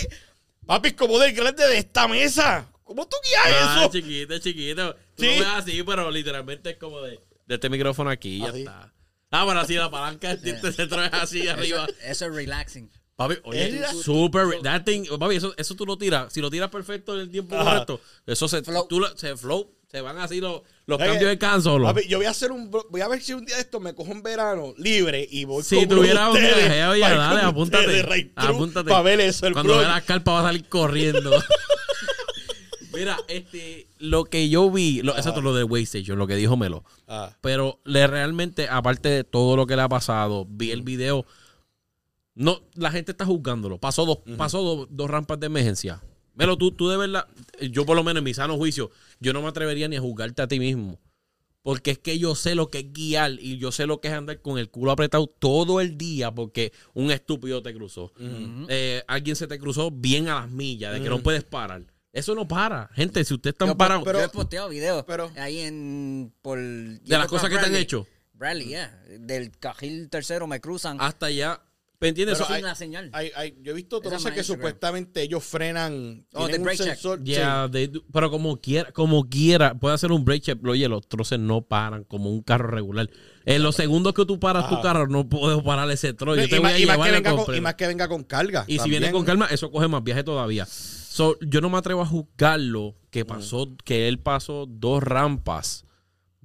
papi, como del grande de esta mesa. ¿Cómo tú guías Ah, eso? chiquito, chiquito. Tú Sí. lo ves así, pero literalmente es como de, de este micrófono aquí y ya Así. está. Ah, pero así la palanca del centro es así arriba. Eso, eso es relaxing. Papi, oye, super. That thing, papi, eso, eso tú lo tiras. Si lo tiras perfecto en el tiempo Ajá. correcto, eso se, Flow. tú lo- se flow. Se van así los, los Oye, cambios de can solo. Papi, yo voy a hacer un, voy a ver si un día de esto me cojo en verano libre y voy Si tuviera un viaje, oye, dale, apúntate. ustedes, right through, apúntate. Para ver eso, el Cuando vea la carpa va a salir corriendo. Mira, este, lo que yo vi, lo, exacto, lo de Waystation, lo que dijo Melo. Ah, Pero le realmente, aparte de todo lo que le ha pasado, vi el video. No, la gente está juzgándolo. Pasó dos, pasó dos, dos rampas de emergencia. Melo, tú, tú de verdad, yo por lo menos en mi sano juicio, yo no me atrevería ni a juzgarte a ti mismo. Porque es que yo sé lo que es guiar y yo sé lo que es andar con el culo apretado todo el día porque un estúpido te cruzó. Eh, alguien se te cruzó bien a las millas de que no puedes parar. Eso no para. Gente, si usted está parado yo he posteado videos pero- ahí en por de las cosas que te han hecho, Bradley, yeah. Del cajil tercero me cruzan hasta allá, ¿me entiendes? Pero Eso- hay- sin la señal. hay- hay- yo he visto Esa troces es que Instagram. supuestamente ellos frenan. Oh, tienen de un brake check. sensor. Yeah, they do- pero como quiera, como quiera, puede hacer un break check. Oye, los troces no paran como un carro regular. En los segundos que tú paras tu Ajá. carro, no puedo parar ese trozo. Sí. Yo te Y, voy más, a y más llevar que la venga con, y más que venga con carga. Y si también. viene con calma, eso coge más viaje todavía. So, yo no me atrevo a juzgarlo que pasó, que él pasó dos rampas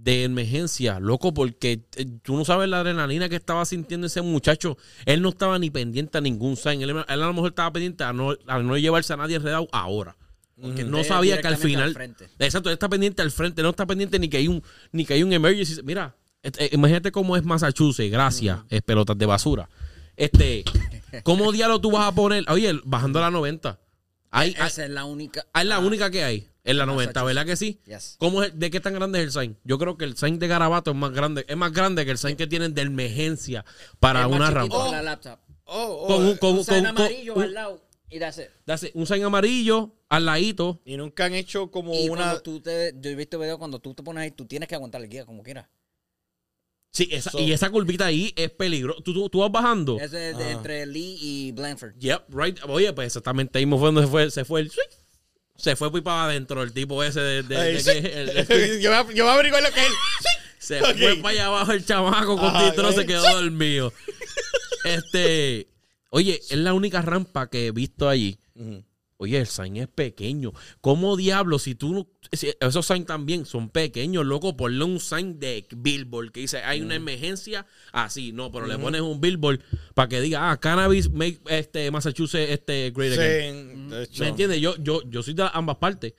de emergencia, loco, porque eh, tú no sabes la adrenalina que estaba sintiendo ese muchacho. Él no estaba ni pendiente a ningún sign. Él, él a lo mejor estaba pendiente a no, a no llevarse a nadie enredado ahora. Porque no sabía que al final. al. Exacto, él está pendiente al frente, no está pendiente ni que hay un, ni que hay un emergency. Mira, este, eh, imagínate cómo es Massachusetts, gracias, es pelotas de basura. Este, ¿cómo diablo tú vas a poner? Oye, bajando a la 90. Hay, hay- Esa es la única. es la ah, única que hay. En la 90, Massachusetts. ¿verdad que sí? Yes. ¿Cómo es, ¿De qué tan grande es el sign? Yo creo que el sign de Garabato es más grande. Es más grande que el sign que tienen de emergencia para Es una rampa. la laptop. Oh, oh, Con un, con, Un con- sign con- amarillo al lado y that's it. that's it, un sign amarillo al ladito. Y nunca han hecho como Y una. cuando tú te, yo he visto videos cuando tú te pones ahí, tú tienes que aguantar el guía como quieras. Sí, esa- So- y esa curvita ahí es peligrosa. ¿Tú, tú, tú vas bajando. Ese es de- Ah. entre Lee y Blanford. Yep, right. Oye, pues exactamente ahí mismo fue donde se fue, se fue el swing. Se fue para adentro el tipo ese de, de- Ay, de sí. que- el- el- yo, voy a, yo voy a averiguar lo que es. se fue para allá abajo el chamaco con Ajá, titro se quedó dormido. Este, oye, es la única rampa que he visto allí. Oye, el sign es pequeño. ¿Cómo diablo? Si tú no. si esos signs también son pequeños, loco. Ponle un sign de billboard que dice hay una emergencia. Así, no, pero le pones un billboard para que diga, ah, cannabis make este Massachusetts este great again. Sí. ¿Me entiendes? Yo, yo, yo soy de ambas partes.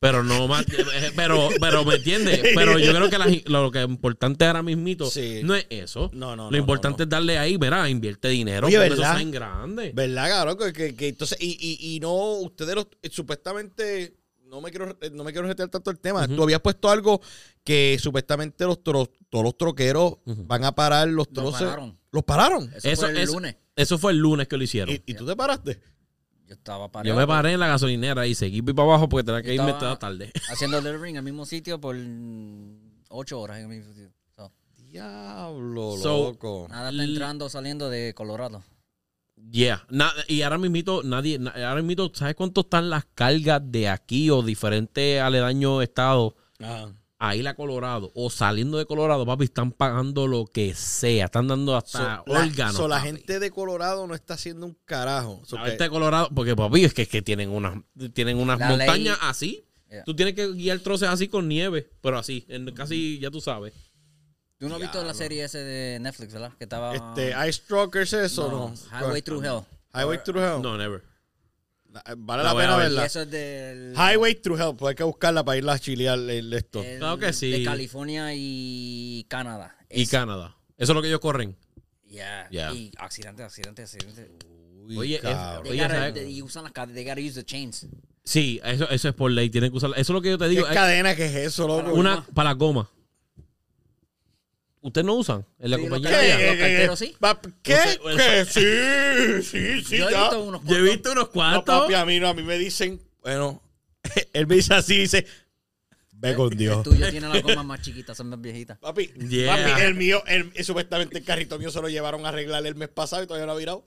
Pero no más, eh, pero, pero me entiendes. Pero yo creo que la- lo que es importante ahora mismito Sí. no es eso. No, no, Lo no, importante no, es darle ahí, verá, invierte dinero. Oye, ¿verdad? esos signs grandes. ¿Verdad, cabrón? Que, que- que entonces, y, y, y no, ustedes los, eh, supuestamente, no me quiero, eh, no me quiero retirar tanto el tema. Ujú. Tú habías puesto algo que supuestamente los tro- todos los troqueros van a parar los Lo troces. pararon. ¿Los pararon? Eso, Eso fue el es- lunes. Eso fue el lunes que lo hicieron. ¿Y, y tú te paraste? Yo estaba Yo parado. me paré en la gasolinera y seguí para abajo porque tenía que Yo irme toda tarde. Haciendo delivery en el mismo sitio por ocho horas en el mismo sitio. So, Diablo, So- loco. nada está entrando o saliendo de Colorado. Yeah. Na- y ahora mismito, nadie, na- ahora mismito, ¿sabes cuánto están las cargas de aquí o diferentes aledaños estados Ajá. A ir a Colorado o saliendo de Colorado, papi? Están pagando lo que sea. Están dando hasta So, la, órganos. so, la papi. gente de Colorado no está haciendo un carajo. So La que- gente de Colorado, porque papi, es que, es que tienen unas, tienen unas La montañas ley- así. Yeah. Tú tienes que guiar troces así con nieve, pero así, en casi, ya tú sabes. Tú no has visto la serie ese de Netflix, ¿verdad? Que estaba... Este, Ice Truckers, eso, ¿no? Highway Through Hell. Highway Through Hell. No, never. Vale La pena verla. eso es del... Highway Through Hell, pues hay que buscarla para irla a chilear el- esto. el- Claro que sí. De California y Canadá. Y Es- Canadá. Eso es lo que ellos corren. Yeah. Yeah. Y accidente, accidente, accidente. Uy, Oye, es- Oye, y usan las cadenas. They gotta use the chains. Sí, eso, eso es por ley, tienen que usar. Eso es lo que yo te ¿Qué digo. es cadena que es eso, loco? una para la goma. ¿Ustedes no usan? En la Sí, compañía los carteros sí. ¿Qué? ¿Qué? Sí, sí, sí, Yo he ya. visto unos Yo he cuantos. visto unos No, papi, a mí no, a mí me dicen, bueno, él me dice así, dice, ve con Dios. El tuyo tiene las gomas más chiquitas, son más viejitas. Papi, Yeah. papi, el mío, el, supuestamente el carrito mío se lo llevaron a arreglar el mes pasado y todavía no ha virado.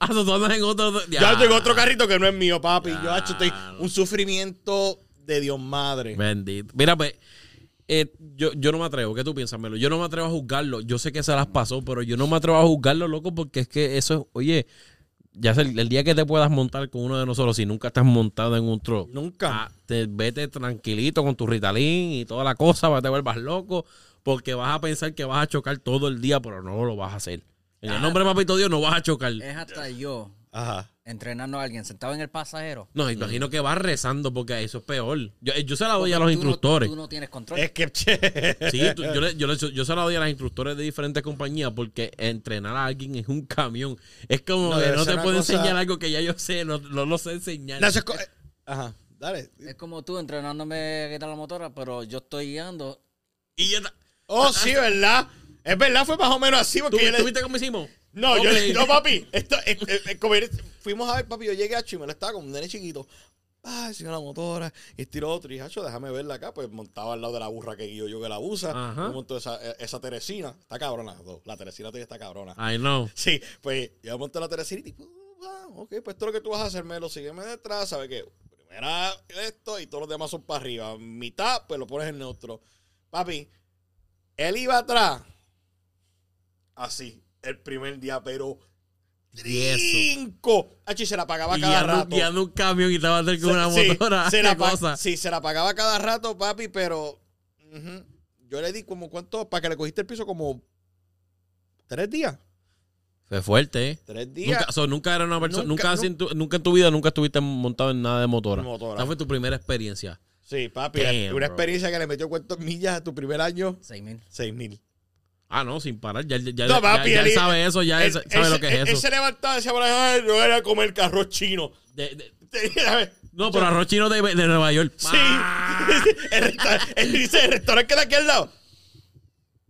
Ah, tú andas en otro. Ya tengo otro carrito que no es mío, papi. Yo Ya. hecho, estoy un sufrimiento de Dios madre. Bendito. Mira, pues. Eh, yo, yo no me atrevo. ¿Qué tú piensas, Melo? Yo no me atrevo a juzgarlo. Yo sé que se las pasó, pero yo no me atrevo a juzgarlo, loco, porque es que eso es. Oye, ya sé, el, el día que te puedas montar con uno de nosotros, si nunca estás montado en un truck, Nunca. ah, te, vete tranquilito con tu Ritalin y toda la cosa, para que te vuelvas loco, porque vas a pensar que vas a chocar todo el día, pero no lo vas a hacer. En el nombre de Papito Dios no vas a chocar. Es hasta yo Ajá. Entrenando a alguien sentado en el pasajero. No, imagino que vas rezando porque eso es peor. Yo, yo se la doy a los Tú no- instructores. tú no tienes control. Es que, che. Sí, tú- yo, le- yo, le- yo se la doy a los instructores de diferentes compañías porque entrenar a alguien en un camión es como No, que no te puedo cosa- enseñar algo que ya yo sé, no, no lo sé enseñar. No, es eh, Ajá, dale. Es como tú entrenándome a quitar la motora, pero yo estoy guiando. y está. Oh, sí, ¿verdad? Es verdad, fue más o menos así. ¿Tú, Porque yo le- tú viste cómo hicimos? No, yo no, papi. Esto, fuimos a ver, papi. Yo llegué a Chimel, estaba con un nene chiquito. Ah, de la motora. Y estiró otro. Y dije, "Acho, déjame verla acá. Pues montaba al lado de la burra que guío yo que la usa. Ajá. Monto esa, eh, esa Teresina. Está cabrona. La Teresina todavía está cabrona. I know. Sí, pues yo monté la Teresina y tipo, ah, ok, pues esto es lo que tú vas a hacer, Melo. Sígueme detrás, ¿sabes qué? Primera esto y todos los demás son para arriba. Mitad, pues lo pones en neutro. Papi, él iba atrás. Así, el primer día, pero. Cinco. Achi, se la pagaba Y cada guiando, rato. guiando un camión y estaba con una Sí, motora. se qué la cosa. sí, se la pagaba cada rato, papi, pero. Yo le di como cuánto, para que le cogiste el piso, como. Tres días. Fue fuerte, ¿eh? Tres días. Nunca, so, nunca era una persona, Nunca, nunca, así en tu, nunca en tu vida nunca estuviste montado en nada de motora. Motora. Esa fue tu primera experiencia. Sí, papi, Damn, una bro. experiencia que le metió cuántas millas a tu primer año, Seis mil. seis mil. Ah, no, sin parar. Ya, ya, ya, No, ya- papi, ya él- él sabe eso, ya él, sabe él lo que es él- Él eso. se levantaba y decía, por ahí, "Ay, yo era comer carro chino. De- de- Tenía- no, pero arroz chino de, de Nueva York. Sí. Él dice, el restaurante queda aquí al lado.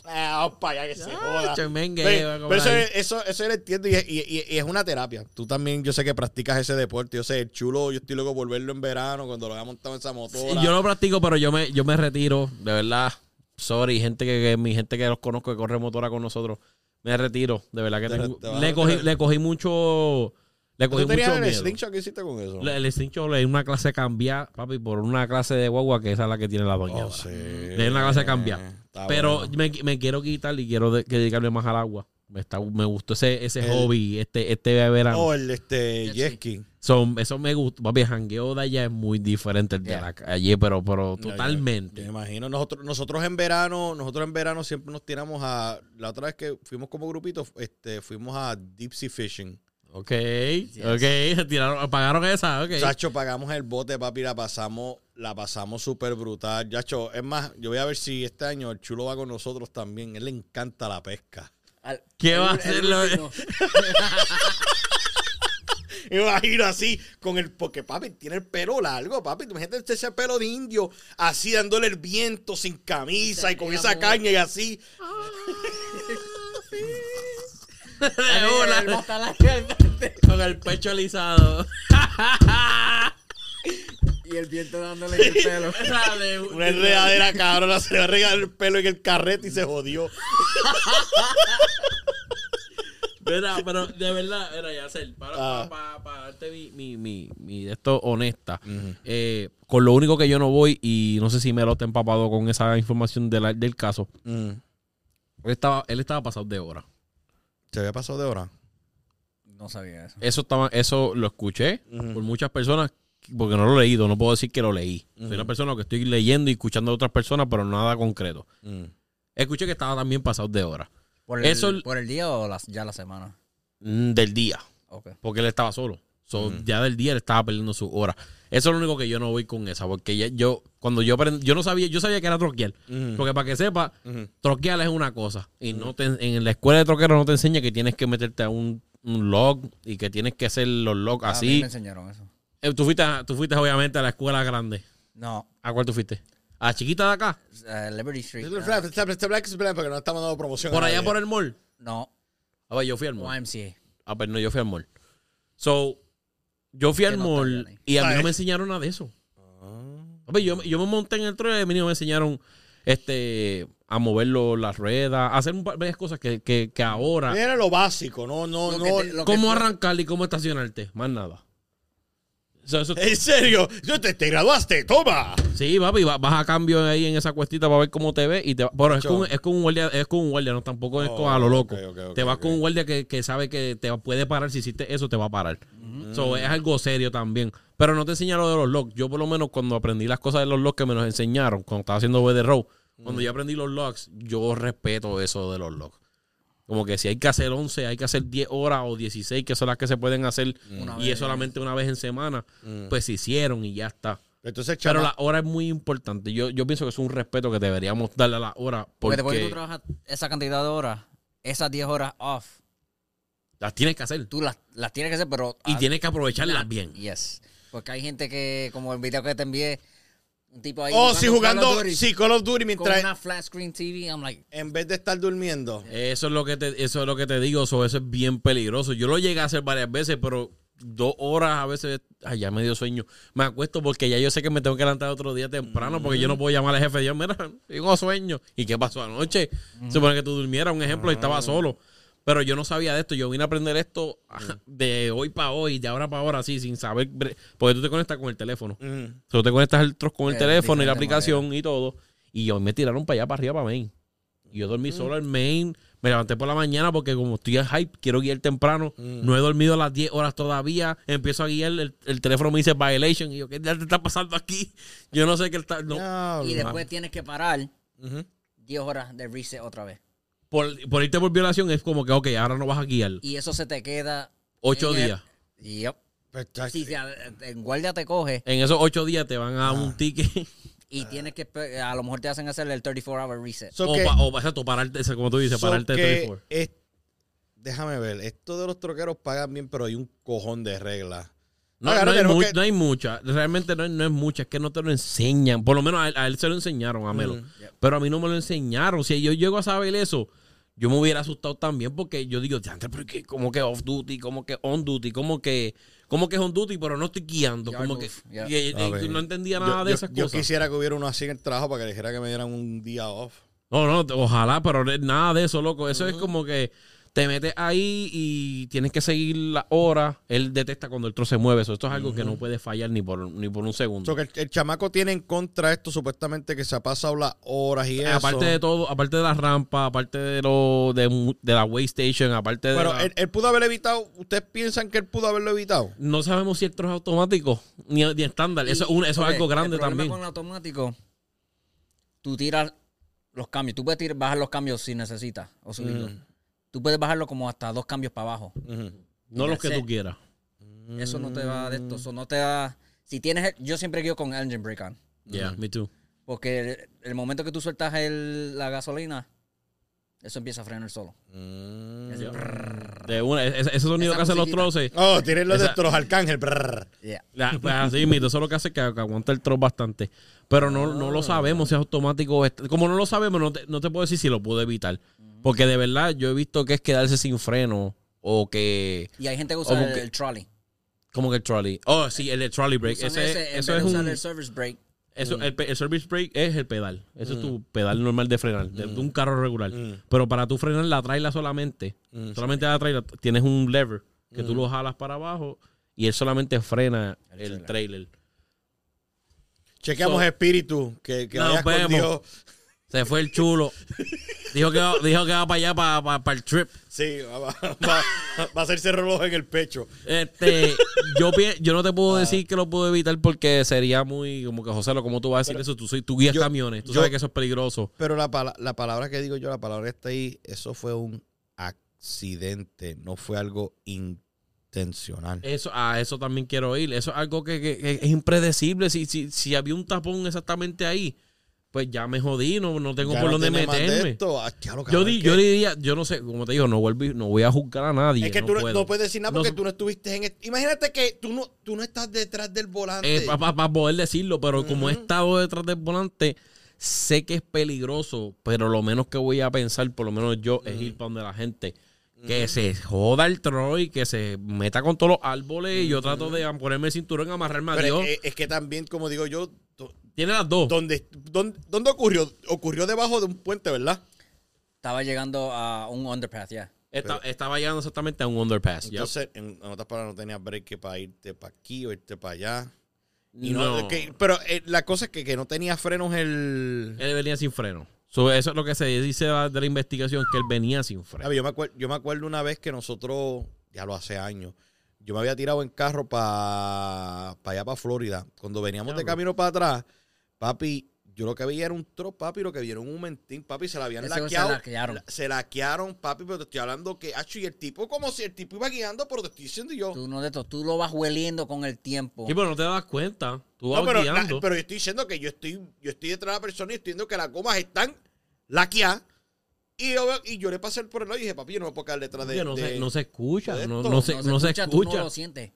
Ah, para allá que se joda. chemengue, pero eso, eso, eso yo lo entiendo y, es- y- y- y es una terapia. Tú también, yo sé que practicas ese deporte. Yo sé, el chulo, yo estoy loco por verlo en verano cuando lo haya montado en esa motora. Yo lo practico, pero yo me, yo me retiro, de verdad. Sorry, gente que, que- mi gente que los conozco que corre motora con nosotros. Me retiro, de verdad que Te- tengo- te vas a le cogí, le cogí mucho, le cogí ¿Tú tenías mucho el miedo. slingshot que hiciste con eso? Le- El slingshot es una clase cambiar, papi, por una clase de guagua que esa es la que tiene la doña. Oh, sí. Es una clase cambiar. Está Pero bueno. me, me quiero quitar y quiero de- que dedicarme más al agua. Me, está, me gustó ese, ese El- hobby, este, este verano. Oh, el este, Jet ski. eso me gusta. Papi, el jangueo de allá es muy diferente al de Yeah. la calle, pero, pero No, yo- totalmente. Me imagino. Nosotros, nosotros en verano, nosotros en verano siempre nos tiramos a. La otra vez que fuimos como grupito, este, fuimos a deep sea fishing. Ok, ok, tiraron, apagaron esa, ok. Chacho, pagamos el bote, papi, la pasamos, la pasamos súper brutal. Chacho, es más, yo voy a ver si este año el chulo va con nosotros también. él le encanta la pesca. Al- ¿Qué va a hacer lo-. Me imagino así, con el, porque papi tiene el pelo largo, papi. Imagínate ese pelo de indio, así dándole el viento, sin camisa y con esa amor. caña y así. De una, con el pecho alisado. Y el viento dándole en el pelo. Una enredadera cabrona, se le va a regalar el pelo en el carrete y se jodió. Mira, pero de verdad, era ya hacer, para, Ah. para, para, darte mi, mi, mi, mi de esto honesta. Eh, con lo único que yo no voy, y no sé si me lo está empapado con esa información de la- del caso, Mm. él estaba, él estaba pasado de hora. ¿Se había pasado de hora? No sabía eso. Eso estaba, eso lo escuché por muchas personas porque no lo he leído, no puedo decir que lo leí. Soy una persona que estoy leyendo y escuchando a otras personas, pero nada concreto. Mm. Escuché que estaba también pasado de hora. ¿Por el, Eso- ¿Por el día o ya la semana? Mm, Del día. Porque él estaba solo. So. Ya del día él estaba perdiendo sus horas. Eso es lo único que yo no voy con esa, porque ya- yo, cuando yo aprend- yo no sabía, yo sabía que era troquear. Porque para que sepa, troquear es una cosa. Y no te, en la escuela de troquero no te enseña que tienes que meterte a un, un log y que tienes que hacer los logs A mí así. me enseñaron eso. Eh, tú, fuiste, a- tú fuiste obviamente a la escuela grande. No, ¿A cuál tú fuiste? ¿A la chiquita de acá? eh, Liberty Street. Este ah, Black- este Black es Black porque no estamos dando promoción. Por a allá nadie. por el mall. no, A ver, yo fui al mall. YMCA. Ah, pero no, yo fui al mall. So, yo fui al no mall y a mí no me enseñaron nada de eso. Ah. Papi, yo, yo me monté en el tren y a mí no me enseñaron este, a mover lo- las ruedas, a hacer un par- varias cosas que, que, que ahora. Era lo básico, no, no, Lo no. te- ¿Cómo arrancar y cómo estacionarte? Más nada. En serio, yo te, te graduaste, toma. sí, papi, va- vas a cambio ahí en esa cuestita para ver cómo te ves. Y te, pero es con, es con un guardia, es con un guardia, no tampoco es Oh, con a lo loco. te vas con un guardia que, que sabe que te puede parar. Si hiciste eso, te va a parar. So, es algo serio también. Pero no te enseña lo de los logs. Yo, por lo menos, cuando aprendí las cosas de los logs que me los enseñaron, cuando estaba haciendo BD Row, cuando yo aprendí los logs, yo respeto eso de los logs. Como que si hay que hacer 11, hay que hacer 10 horas o 16, que son las que se pueden hacer, Una y vez. es solamente una vez en semana, pues se hicieron y ya está. Entonces, Pero la hora es muy importante. Yo, yo pienso que es un respeto que deberíamos darle a la hora Porque porque después que tú trabajas esa cantidad de horas, esas 10 horas off, las tienes que hacer. tú las, las tienes que hacer, pero... Y ah, tienes que aprovecharlas bien. Yes. Porque hay gente que, como el video que te envié, un tipo ahí... oh, si jugando, Call of Duty sí, Call of Duty Con mientras, una flat screen TV, I'm like... en vez de estar durmiendo. Eso es lo que te, eso es lo que te digo, so, eso es bien peligroso. Yo lo llegué a hacer varias veces, pero dos horas a veces, ay, ya me dio sueño. Me acuesto porque ya yo sé que me tengo que levantar otro día temprano, porque yo no puedo llamar al jefe decir, mira, tengo sueño. ¿Y qué pasó anoche? Se supone que tú durmieras, un ejemplo, y estaba solo. Pero yo no sabía de esto. Yo vine a aprender esto de hoy para hoy, de ahora para ahora, así, sin saber. Porque tú te conectas con el teléfono. Mm. Tú te conectas el con el Eh, teléfono y la aplicación y todo. Y hoy me tiraron para allá, para arriba, para Main. Y yo dormí solo en Main. Me levanté por la mañana porque como estoy en hype, quiero guiar temprano. No he dormido a las 10 horas todavía. Empiezo a guiar, el, el teléfono me dice violation. Y yo, ¿qué ya te está pasando aquí? Yo no sé qué está... No. Y después tienes que parar Ujú. 10 horas de reset otra vez. Por, por irte por violación es como que, ok, ahora no vas a guiar. Y eso se te queda... Ocho en el- días. Yep. Pues, Si se- en guardia te coge En esos ocho días te van a un ticket. y tienes que... A lo mejor te hacen hacer el 34 hour reset. so o, que- pa- o pararte, ese, como tú dices, so pararte de que 34. es- déjame ver, esto de los troqueros pagan bien, pero hay un cojón de reglas. No, Ah, hay mu- que- no hay mucha. Realmente no, no es mucha. Es que no te lo enseñan. Por lo menos a él, a él se lo enseñaron, a Melo. Mm. Pero a mí no me lo enseñaron. Si yo llego a saber eso, yo me hubiera asustado también porque yo digo, "Diantre, pero qué? ¿cómo que off duty? ¿Cómo que on duty? ¿Cómo que, cómo que es on duty? Pero no estoy guiando. Como move, que, yeah. y- y- A ver. no entendía Yo- nada de yo, esas yo cosas. quisiera que hubiera uno así en el trabajo para que dijera que me dieran un día off. No, no, ojalá, pero no- nada de eso, loco. Eso es como que te metes ahí y tienes que seguir la hora. Él detecta cuando el trozo se mueve. Eso, esto es algo que no puede fallar ni por, ni por un segundo. So que el, el chamaco tiene en contra esto supuestamente que se ha pasado las horas y eso. Aparte de todo, aparte de la rampa, aparte de lo de, de la way station, aparte de Pero la- él, él pudo haber evitado, ¿ustedes piensan que él pudo haberlo evitado? no sabemos si el trozo es automático ni, ni estándar. Eso, es un- eso es algo grande el problema también. con el automático, tú tiras los cambios. Tú puedes tirar- bajar los cambios si necesitas o subirlos. Tú puedes bajarlo como hasta dos cambios para abajo. No los que tú quieras. Eso no te va de esto. Eso no te da. Si tienes. el- yo siempre guío con engine brake on. Yeah, me too. Porque el, el momento que tú sueltas el- la gasolina, eso empieza a frenar solo. Y así, brrr. De una, ese, ese sonido Esa que hacen los troces. Oh, tienen los de Esa- arcángeles. brrr. Yeah. La- pues así mismo, eso es lo que hace que, que aguanta el trozo bastante. Pero no, no lo sabemos si es automático. Como no lo sabemos, no te, no te puedo decir si lo puedo evitar. Porque de verdad yo he visto que es quedarse sin freno o que... Y hay gente que usa Como el, que- el trolley. Como que el trolley. Oh, sí, el trolley brake. Ese, ese, eso es un... el service brake. Eso, el, pe- el service brake es el pedal. Eso es tu pedal normal de frenar, de, de un carro regular. Mm. Pero para tú frenar la trailer solamente, solamente la trailer, tienes un lever que tú lo jalas para abajo y él solamente frena el, trailer. Chequeamos So- espíritu que, que con. Dios. Se fue el chulo. Dijo que, va- dijo que va para allá, para, para, el trip. Sí, va, va- va- a hacerse reloj en el pecho. Este, yo, yo no te puedo decir que lo puedo evitar porque sería muy, como que José, lo como tú vas a decir eso, tú, soy, tú guías yo- camiones, tú yo- sabes que eso es peligroso. Pero la, pala- la palabra que digo yo, la palabra está ahí, eso fue un accidente, no fue algo intencional. Eso, a eso también quiero ir. Eso es algo que, que- que es impredecible. Si, si, si había un tapón exactamente ahí, pues ya me jodí, no, no tengo Ya por no dónde meterme. Ah, Yo, di- yo diría, yo no sé, como te digo, no, vuelvo, no voy a juzgar a nadie. Es que no tú no, puedes decir nada porque tú no estuviste en... el- Imagínate que tú no, tú no estás detrás del volante. para poder decirlo, pero como he estado detrás del volante, sé que es peligroso, pero lo menos que voy a pensar, por lo menos yo, es ir para donde la gente. Que se joda el Troy, que se meta con todos los árboles y yo trato de ponerme el cinturón, amarrarme a Dios. es, es que también, como digo yo, Tiene las dos. ¿dónde, dónde, dónde ocurrió? Ocurrió debajo de un puente, ¿verdad? Estaba llegando a un underpass, ya. Esta- estaba llegando exactamente a un underpass. ya. Entonces, en, en otras palabras, no tenías break que para irte para aquí o irte para allá. Y no, no, que- pero eh, la cosa es que, que no tenía frenos el... él venía sin freno. So, eso es lo que se dice de la investigación, que él venía sin freno. ver, yo, me acuerdo, yo me acuerdo una vez que nosotros, ya lo hace años, yo me había tirado en carro para allá, para Florida. Cuando veníamos de camino para atrás, papi, yo lo que veía era un tro, papi, lo que vieron un mentín, papi, se la habían Ese se laqueado. laquearon. La- Se laquearon, papi, pero te estoy hablando que, acho, y el tipo como si el tipo iba guiando, pero te estoy diciendo yo. Tú no de esto, tú lo vas hueliendo con el tiempo. Sí, pero no te das cuenta. Tú vas No, pero, guiando. la- pero yo estoy diciendo que yo estoy, yo estoy detrás de la persona y estoy viendo que las gomas están laqueadas. Y yo, y yo le pasé por el lado y dije, papi, yo no me puedo quedar detrás de, Oye, no, de- se, no se escucha. No, no se, no se Tú no escucha. lo sientes.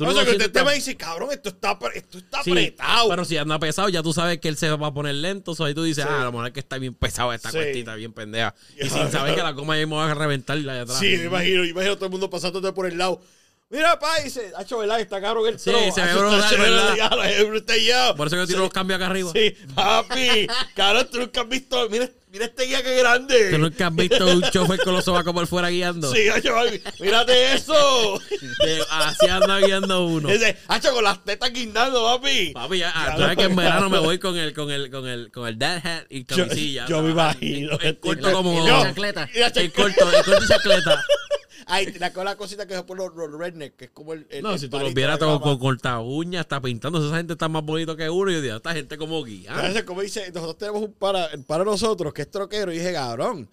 Tú No, no o que usted tan- me dice, cabrón, esto está, esto está Sí, apretado. Pero si anda pesado, ya tú sabes que él se va a poner lento. So ahí tú dices, Sí. ah, a lo mejor es que está bien pesado esta Sí. cuestita, bien pendeja. Y sin saber que la coma ya me va a reventar la de atrás. sí, me imagino, imagino todo el mundo pasándote por el lado. Mira, pa, dice, hacho, ¿verdad? Está cabrón el Sí, tro. se ve brutal. Por eso yo tiro Sí. los cambios acá arriba. Sí, papi, cabrón, tú nunca has visto, mira, mira este guía que grande. ¿Tú nunca has visto un chofer con los sobacos por fuera guiando? Sí, hacho, papi, mírate eso. De- así anda guiando uno. Dice, hacho, con las tetas guindando, papi. Papi, ya, ah, Ya tú sabes que en verano me voy con el, con el, con el, con el dad hat y Yo- camisilla. yo me ¿sabes? imagino. El, el corto como... Y No. El corto, el corto y chancleta. Ay, la, la cosita que se pone los, los redneck, que es como el. el- No, el si tú los vieras gama. con corta uñas, está pintando, esa gente está más bonito que uno. Y yo digo, esta gente como guía. Entonces, como dice, nosotros tenemos un para, para nosotros que es troquero. Y dije, cabrón,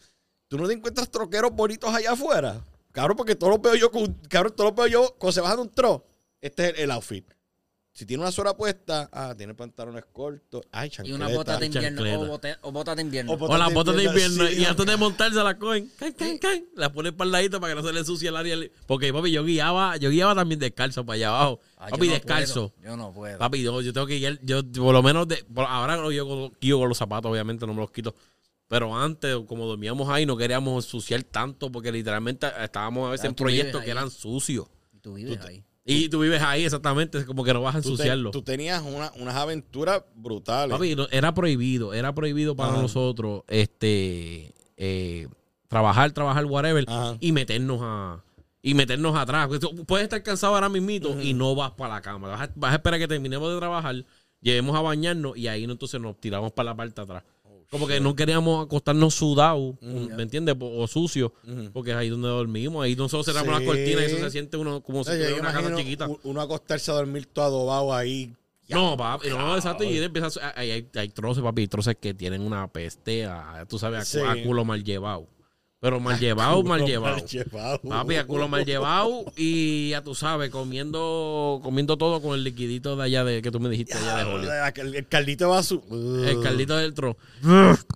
¿tú no te encuentras troqueros bonitos allá afuera? Cabrón, porque todos los veo yo con. Cabrón, todos los veo yo cuando se bajan un tro. Este es el, el outfit. Si tiene una sola puesta, ah, tiene pantalones cortos. Ay, Y chancleta. unas botas de invierno o, bote- o botas de invierno. O O las botas de invierno. sí, y antes de montarse las cogen. Can, can, can, las el ladito para que no se le ensucie el área. Porque, papi, yo guiaba, yo guiaba también descalzo para allá abajo. Ah, yo papi, no descalzo. puedo, Yo no puedo. Papi, yo, yo tengo que guiar, yo por lo menos, de, por- ahora lo guío con, guío con los zapatos, obviamente no me los quito. Pero antes, como dormíamos ahí, no queríamos ensuciar tanto porque literalmente estábamos a veces en tú proyectos que eran sucios. Y tú vives ahí. Y tú vives ahí, exactamente, como que no vas a Tú, te- ensuciarlo. tú tenías una- unas aventuras brutales. Papi, no- era prohibido, era prohibido para Ajá. nosotros este eh, trabajar, trabajar, whatever, Ajá. y meternos a y meternos atrás. Porque tú Puedes estar cansado ahora mismito y no vas para la cama. Vas a, vas a esperar que terminemos de trabajar, lleguemos a bañarnos y ahí entonces nos tiramos para la parte de atrás. Como que no queríamos acostarnos sudados, ¿me entiendes? O sucios, porque es ahí donde dormimos. Ahí nosotros cerramos Sí. las cortinas y eso se siente uno como si fuera una casa chiquita. Uno acostarse a dormir todo adobado ahí. No, papi, no, exacto. Y empieza a, hay, hay, hay troces, papi, troces que tienen una peste, a, tú sabes, a, cu- Sí. a culo mal llevado. Pero mal llevado, mal llevado. mal llevado. Papi, a culo mal llevado y ya tú sabes, comiendo comiendo todo con el liquidito de allá de que tú me dijiste allá de Julio. El, el caldito va a su. El caldito del tro.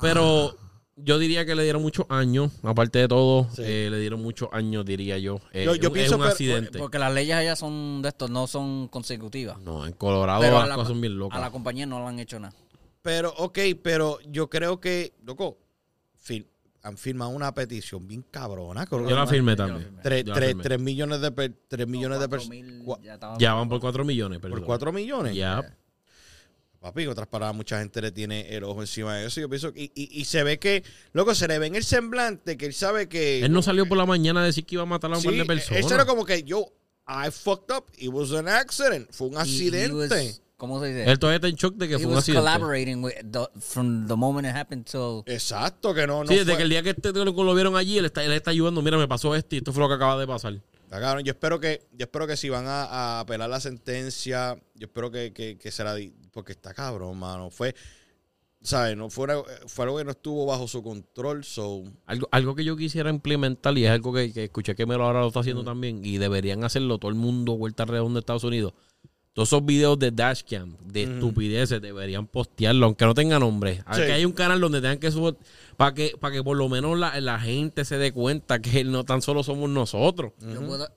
Pero yo diría que le dieron muchos años, aparte de todo, Sí. eh, le dieron muchos años, diría yo. Eh, Yo- yo es pienso un. Porque las leyes allá son de estos, no son consecutivas. No, en Colorado las la, cosas son bien locas. a la compañía no le han hecho nada. Pero, ok, pero yo creo que, loco, han firmado una petición bien cabrona. creo que Yo la firmé también. firmé. Tres, Yo la tres- firmé. tres millones de, per- tres millones de Cuatro personas. ya Ya van por 4 millones, Por perdón. 4 millones. Ya. Papi, en otras palabras, mucha gente le tiene el ojo encima de eso. Yo pienso que, y, y- y se ve que, loco, se le ve en el semblante que él sabe que. Él no salió por la mañana a decir que iba a matar a un Sí, par de Eso personas. era como que yo, I fucked up. It was an accident. Fue un accidente. ¿Cómo se dice? Él todavía está en shock de que He fue un was accidente. collaborating with the, from the moment it happened till Exacto, que no, no Sí, desde fue- que el día que este lo, lo vieron allí, él está, él está ayudando. Mira, me pasó esto y esto fue lo que acaba de pasar. Está cabrón. Yo espero que, yo espero que si van a, a apelar la sentencia, yo espero que, que, que será di- porque está cabrón, mano. Fue, ¿sabes? No fue, una- fue algo que no estuvo bajo su control, so Algo, algo que yo quisiera implementar y es algo que, que escuché que Melo ahora lo está haciendo también y deberían hacerlo todo el mundo vuelta alrededor de Estados Unidos. Todos esos videos de dashcam, de estupideces, deberían postearlo, aunque no tenga nombre. Sí. Aquí hay un canal donde tengan que subir para que, para que por lo menos la, la gente se dé cuenta que no tan solo somos nosotros. yo puedo-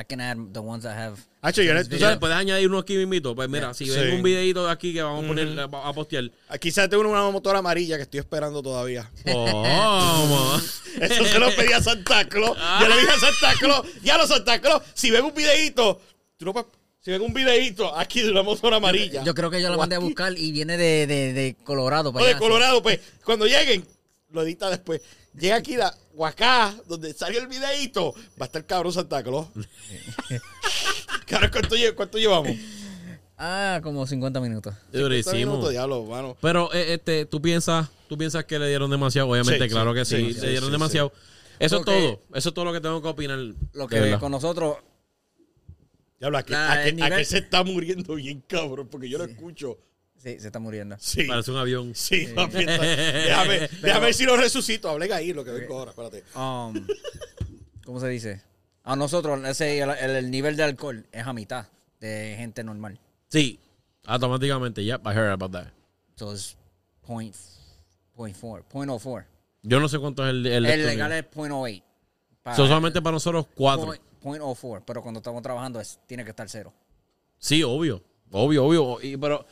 I, can add the ones that have Hacho, yo, tú ¿Tú sabes, sabes? Puedes añadir uno aquí mismito. Pues mira, si Sí. ven un videito de aquí que vamos a poner, a, a postear. aquí se tengo una motora amarilla que estoy esperando todavía. ¿Cómo? Eso se lo pedí a Santa Claus. Yo le dije a Santa Claus, ya lo Santa Claus, si ven un videito, tú no puedes- si ven un videito aquí de una motora amarilla. Yo creo que yo la mandé a buscar y viene de, de, de Colorado. Para de allá. Colorado, pues, cuando lleguen, lo edita después. Llega aquí la Huacá, donde salió el videito, va a estar cabrón Santa Claus. Cabrón, ¿cuánto, lle- cuánto llevamos? Ah, como 50 minutos. Está Durísimo. minutos, diablo, mano. Pero eh, este, tú piensas, tú piensas que le dieron demasiado, obviamente, Sí, claro sí, que sí, sí, le dieron sí, demasiado. Eso Porque- es todo, eso es todo lo que tengo que opinar. Lo de que con nosotros, Diablo, aquí, La- aquí- el nivel- aquí se está muriendo bien cabrón, porque yo lo escucho. sí, se está muriendo. Sí. Parece un avión. Sí, papi, está- déjame, déjame ver si lo resucito. Hablen ahí lo que vengo ahora, espérate. Um, ¿Cómo se dice? A nosotros ese, el, el- el nivel de alcohol es a mitad de gente normal. Sí, automáticamente, yep, I heard about that. Entonces, point, point four, point oh four. Yo no sé cuánto es el, el, legal es point oh eight. Para- So, solamente para nosotros cuatro. point, point oh four, pero cuando estamos trabajando es, tiene que estar cero. Sí, obvio. Obvio, obvio. Y, pero,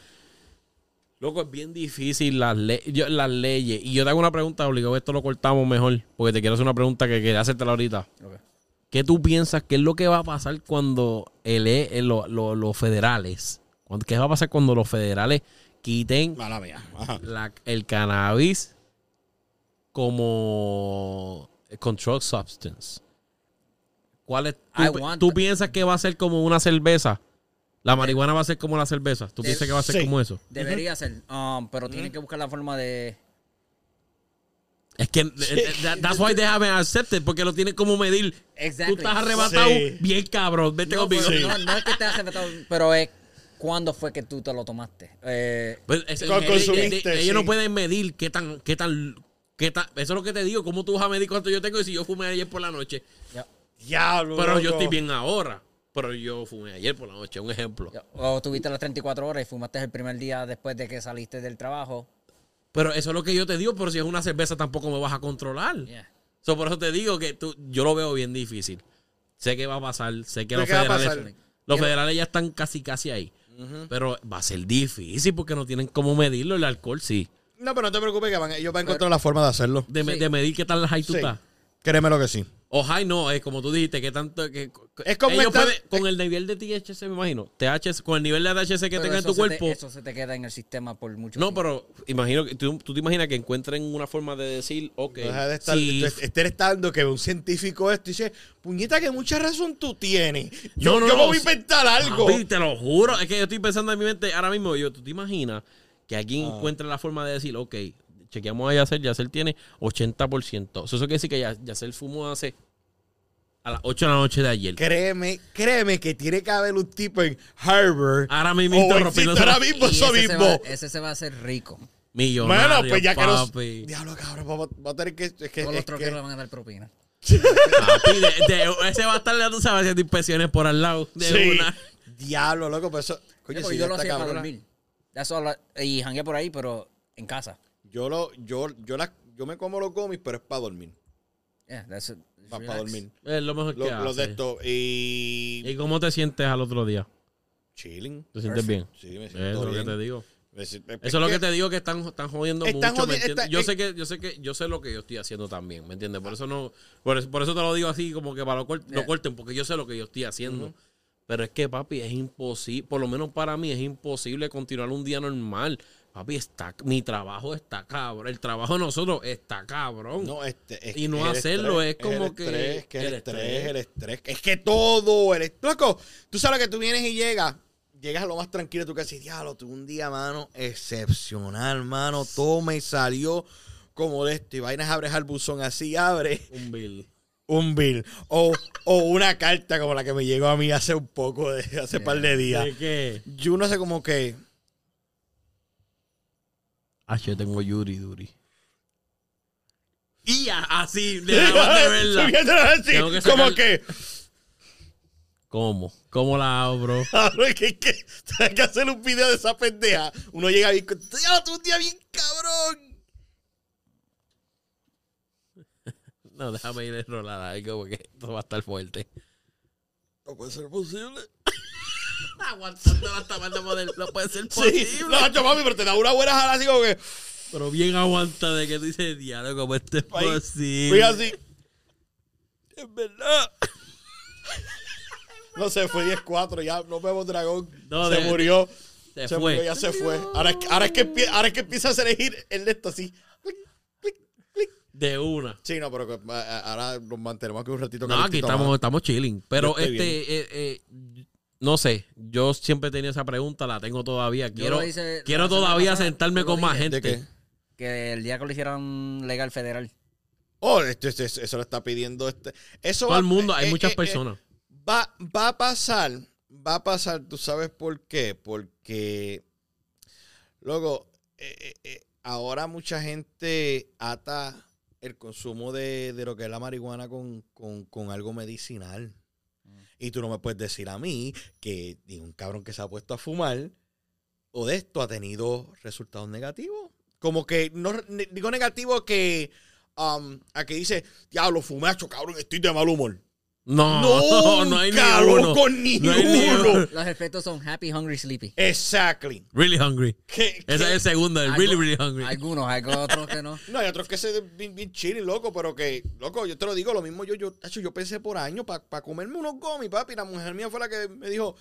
loco, es bien difícil las, le- yo- las leyes. Y yo te hago una pregunta, obligado, esto lo cortamos mejor, porque te quiero hacer una pregunta que quería hacértela ahorita. ¿Qué tú piensas? ¿Qué es lo que va a pasar cuando el, el- lo- lo- los federales, cuando- qué va a pasar cuando los federales quiten Mala mía. Ajá. la- el cannabis como control substance? ¿Cuál es? ¿Tú, want- tú piensas que va a ser como una cerveza? La marihuana va a ser como la cerveza. ¿Tú piensas que va a ser sí. como eso? Debería ser, um, pero tienen que buscar la forma de... Es que eh, that- that's why they haven't accepted, porque lo tienen como medir. Exactly. Tú estás arrebatado Sí. bien cabrón. Vete No, conmigo. no, no es que te has arrebatado, pero es cuándo fue que tú te lo tomaste. Eh, Pues, es- Con- eh, consumiste, eh, eh, ellos no pueden medir qué tan, qué tan, qué tan. Eso es lo que te digo. ¿Cómo tú vas a medir cuánto yo tengo y si yo fumé ayer por la noche? ya- Diablo. Pero yo estoy bien ahora. Pero yo fumé ayer por la noche, un ejemplo. o tuviste las 34 horas y fumaste el primer día después de que saliste del trabajo. Pero eso es lo que yo te digo. Pero si es una cerveza, tampoco me vas a controlar. Yeah. So, por eso te digo que tú, yo lo veo bien difícil. Sé que va a pasar. Sé que ¿Pero los federales, pasar? los federales ya están casi, casi ahí. Pero va a ser difícil porque no tienen cómo medirlo. El alcohol sí. No, pero no te preocupes que van, ellos van a encontrar la forma de hacerlo. De, me- Sí. de medir qué tal high tú Sí. estás. Créeme lo que sí. O high no, es como tú dijiste, que tanto. Que, Es como ellos estar- pueden- con el nivel de THC, me imagino. THC, con el nivel de THC que tenga en tu se te- cuerpo. eso se te queda en el sistema por mucho No, tiempo. pero imagino que tú, tú te imaginas que encuentren una forma de decir, ok, Deja de estar, si- estar estando que un científico esto y dice, puñeta, que mucha razón tú tienes. Yo, No, no, yo me no, voy a inventar algo. Papi, te lo juro. Es que yo estoy pensando en mi mente ahora mismo. Yo, ¿tú te imaginas que alguien Ah. encuentre la forma de decir, ok, chequeamos a Yacel, Yacel tiene 80%. Eso, eso quiere decir que Ya- Yacel fumó hace a las 8 de la noche de ayer. Créeme, créeme que tiene que haber un tipo en Harvard. Ahora mismo o existe existe ahora mismo eso ese, se mismo. va, ese se va a hacer rico. Millonario, Bueno, pues ya que los... Diablo, cabrón, vamos, vamos a tener que... Es que, Todos los troqueros que- le van a dar propina. Papi, de- de- ese va a estar, tú sabes, haciendo inspecciones por al lado de Sí. una. Diablo, loco, pues eso... Coño, Yo, si yo lo hacía para dormir. I- y jangué por ahí, pero en casa. Yo lo... Yo, yo, la, yo me como los gomis, pero es para dormir. Yeah, that's it. Para dormir. Es lo mejor que Lo- Los de esto. Y... ¿Y cómo te sientes al otro día? Chilling. ¿Te sientes bien? Sí, me Eso siento es lo que te digo. Eso es lo que te digo que están, están jodiendo Están mucho, ¿me jodi- entiendes? está- yo sé que yo sé que yo sé lo que yo estoy haciendo también, ¿me entiendes? Por eso no por eso, por eso te lo digo así como que para lo, cort- lo corten porque yo sé lo que yo estoy haciendo. Pero es que papi es imposible, por lo menos para mí es imposible continuar un día normal. Papi, está mi trabajo está cabrón, el trabajo de nosotros está cabrón. No, este, es Y que no hacerlo estrés, es como el que- estrés, que el, el estrés, estrés. el estrés. Es que todo, el est- loco, tú sabes que tú vienes y llegas, llegas a lo más tranquilo tú casi, diablo, tuve un día, mano, excepcional, mano. Todo me salió como de esto. Y vainas abres al buzón así, abre Un bill. un bill. O, o una carta como la que me llegó a mí hace un poco, de, hace par de días. ¿De qué? Yo no sé como que. Ah, yo tengo Yuri Duri. Y así, de así, Tengo que como sacar- que. ¿Cómo? ¿Cómo la abro? Cabrón, que, que, hay que hacer un video de esa pendeja. Uno llega bien. con- "Diablo, tuve un día bien cabrón. No, déjame ir a enrolar algo porque esto va a estar fuerte. No puede ser posible. Aguantando hasta más de poder. No puede ser Sí, posible. no, macho, mami, pero te da una buena jala así como que. Pero bien aguanta de que dice diálogo como este es Ahí, posible. Fui así. Es verdad. No sé, fue 10-4, ya no vemos dragón. No, se de- murió. Se, Se, fue. murió, ya se fue. Ahora es, que- ahora, es que, ahora es que empieza a elegir el de esto así. De una. Sí, no, pero ahora nos mantenemos aquí un ratito. No, aquí estamos, más. estamos chilling. Pero Yo este, eh, eh, no sé, yo siempre tenía esa pregunta, la tengo todavía. Quiero, hice quiero todavía pasada, sentarme con más dije. ¿De gente. qué? Que el día que lo hicieran legal federal. Oh, esto- esto- eso lo está pidiendo este. Eso Todo va- el mundo, hay eh, muchas eh, eh, personas. va, va a pasar, va a pasar, ¿tú sabes por qué? Porque, luego, eh, eh, eh, ahora mucha gente ata el consumo de, de lo que es la marihuana con, con- con algo medicinal. Y tú no me puedes decir a mí que un cabrón que se ha puesto a fumar o de esto ha tenido resultados negativos. Como que, no digo negativo que um, a que dice, diablo, fumacho, cabrón, estoy de mal humor. No, No, no hay ninguno. loco, ni No hay ni uno. uno. Los efectos son happy, hungry, sleepy. Exactly. Really hungry. Que- Ese que- es el segundo, el really, really hungry. Algunos, hay otros que no. No, hay otros que se bien, bien chilling, loco, pero que, loco, yo te lo digo, lo mismo yo, yo, yo pensé por años para comerme unos gomis, papi. La mujer mía fue la que me dijo,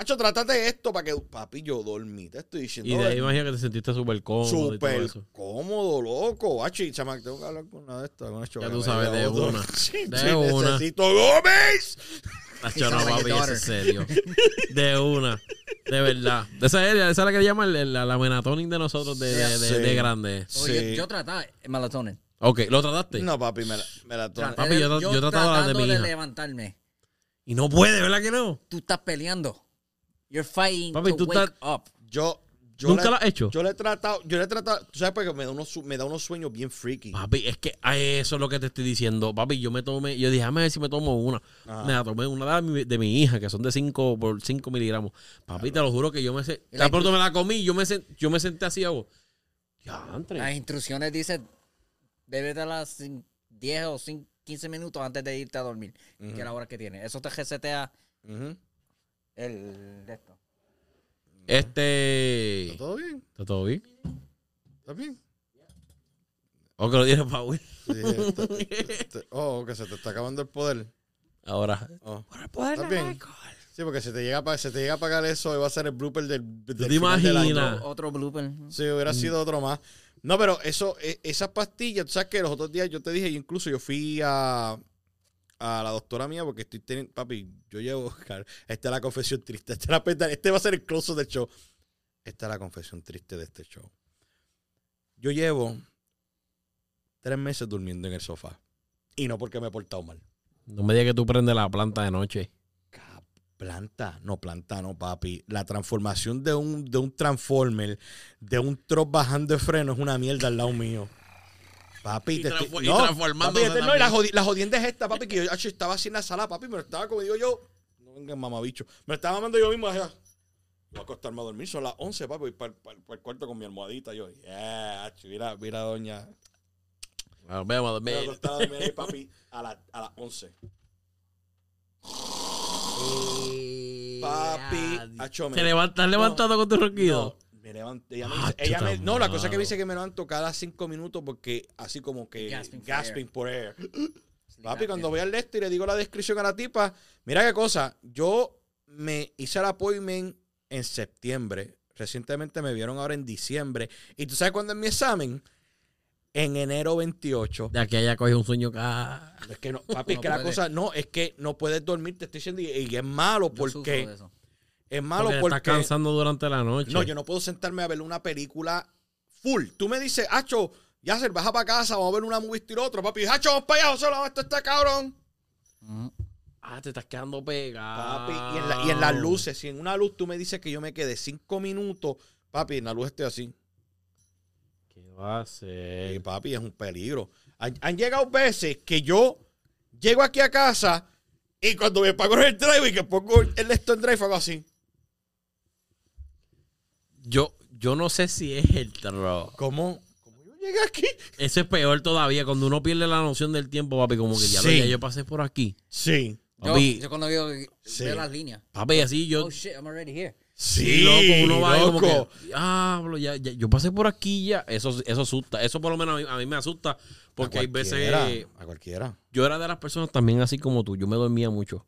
Hacho, trátate esto para que, papi, yo dormí. Te estoy diciendo. Y de ahí imagino que te sentiste súper cómodo Súper cómodo, loco. Hacho, y chamac, tengo que hablar con una de estas, con Ya tú sabes, de una. Sí, De sí, una. necesito Gómez. Tacho, no, papi, eso es serio. De una. De verdad. De esa, es- esa es la que llaman la, la menatonin de nosotros de, de, de- Sí. de grande. Oye, Sí. yo, yo trataba el melatonin. Ok, ¿lo trataste? No, papi, me la, me la tomo. Papi, yo tra- yo trataba la de mi hija. levantarme. Y no puede, ¿verdad que no? Tú estás peleando. You're fighting Papi, to tú wake estás- up. Yo, yo ¿Nunca le- lo has hecho? Yo le he tratado, yo le he tratado, tú sabes porque me da unos, su- me da unos sueños bien freaky. Papi, es que a eso es lo que te estoy diciendo. Papi, yo me tomé, yo dije, déjame ver si me tomo una. Ajá. Me la tomé una de mi, de mi hija, que son de 5 por 5 miligramos. Papi, te lo juro que yo me sé. Y la pronto me la comí, yo me, sen- yo me senté así, hago. Ya, Las instrucciones dicen, bébete sin 10 o cin- 15 minutos antes de irte a dormir, que es la hora que tiene. Eso te resetea Ujú. El de esto. Este. ¿Está todo bien? ¿Está todo bien? ¿Está bien? O que lo dije para Will. Sí, está- está- oh, que se te está acabando el poder. Ahora. Oh. ¿Estás bien? Sí, porque si te llega a, pa- si te llega a pagar eso, va a ser el blooper del, del te imaginas? Otro blooper. Sí, hubiera sido otro más. No, pero eso, e- esas pastillas, tú sabes que los otros días yo te dije, incluso yo fui a, a la doctora mía porque estoy teniendo, papi, yo llevo, esta es la confesión triste, esta es la este va a ser el close del show. Esta es la confesión triste de este show. Yo llevo tres meses durmiendo en el sofá. Y no porque me he portado mal. No me digas que tú prendes la planta de noche. Planta, no planta, no papi. La transformación de un, de un transformer, de un truck bajando de freno es una mierda al lado mío. Papi, Y te estoy- transfor- y no, papi, este- no, y la, jodi- la jodienda es esta, papi, que yo estaba así en la sala, papi, me lo estaba como digo yo, no venga mamabicho, me lo estaba mamando yo mismo, allá. Voy a acostarme a dormir, son las 11, papi, voy para el cuarto con mi almohadita, yo, yeah, mira, mira, doña, Bueno, vemos, me voy a acostar a dormir ahí, papi, a, la- a las 11. Papi, acho, me- ¿Te levantas No, levantado con tu ronquido? No, me levanto. Ella me Ah, ella me- no, la cosa que me dice que me levanto cada cinco minutos porque así como que Gasping gasping, for air. por air. Papi, cuando voy al este y le digo la descripción a la tipa, mira qué cosa, yo me hice el appointment en septiembre. Recientemente me vieron ahora en diciembre. ¿Y tú sabes cuándo es mi examen? En enero 28. De aquí a allá coge un sueño acá. Es que no, papi, es que la cosa, no, es que no puedes dormir, te estoy diciendo, y, y es malo Yo sufro porque de eso. Es malo Porque porque... estás cansando durante la noche. No, yo no puedo sentarme a ver una película full. Tú me dices, Hacho, ya se baja para casa, vamos a ver una movie y otro, papi. Hacho, vamos para allá, José, vamos, esto está cabrón. Ah, te estás quedando pegado. Papi, y en, la- y en las luces, si en una luz tú me dices que yo me quedé cinco minutos, papi, en la luz estoy así. ¿Qué va a Y ser? papi, es un peligro. Han, han llegado veces que yo llego aquí a casa y cuando me pago el drive y que pongo el esto en drive, hago así. Yo, yo no sé si es el terror. ¿Cómo? ¿Cómo yo llegué aquí? Eso es peor todavía. Cuando uno pierde la noción del tiempo, papi, como que ya, lo- Sí. ya yo pasé por aquí. Sí. Yo, Papi, yo cuando veo, Sí. veo las líneas. papi, así yo. Oh shit, I'm already here. Sí, loco, uno va como loco. que, diablo, ya, ya, yo pasé por aquí ya. Eso, eso asusta. Eso por lo menos a mí, a mí me asusta. Porque hay veces. A cualquiera. Yo era de las personas también así como tú. Yo me dormía mucho.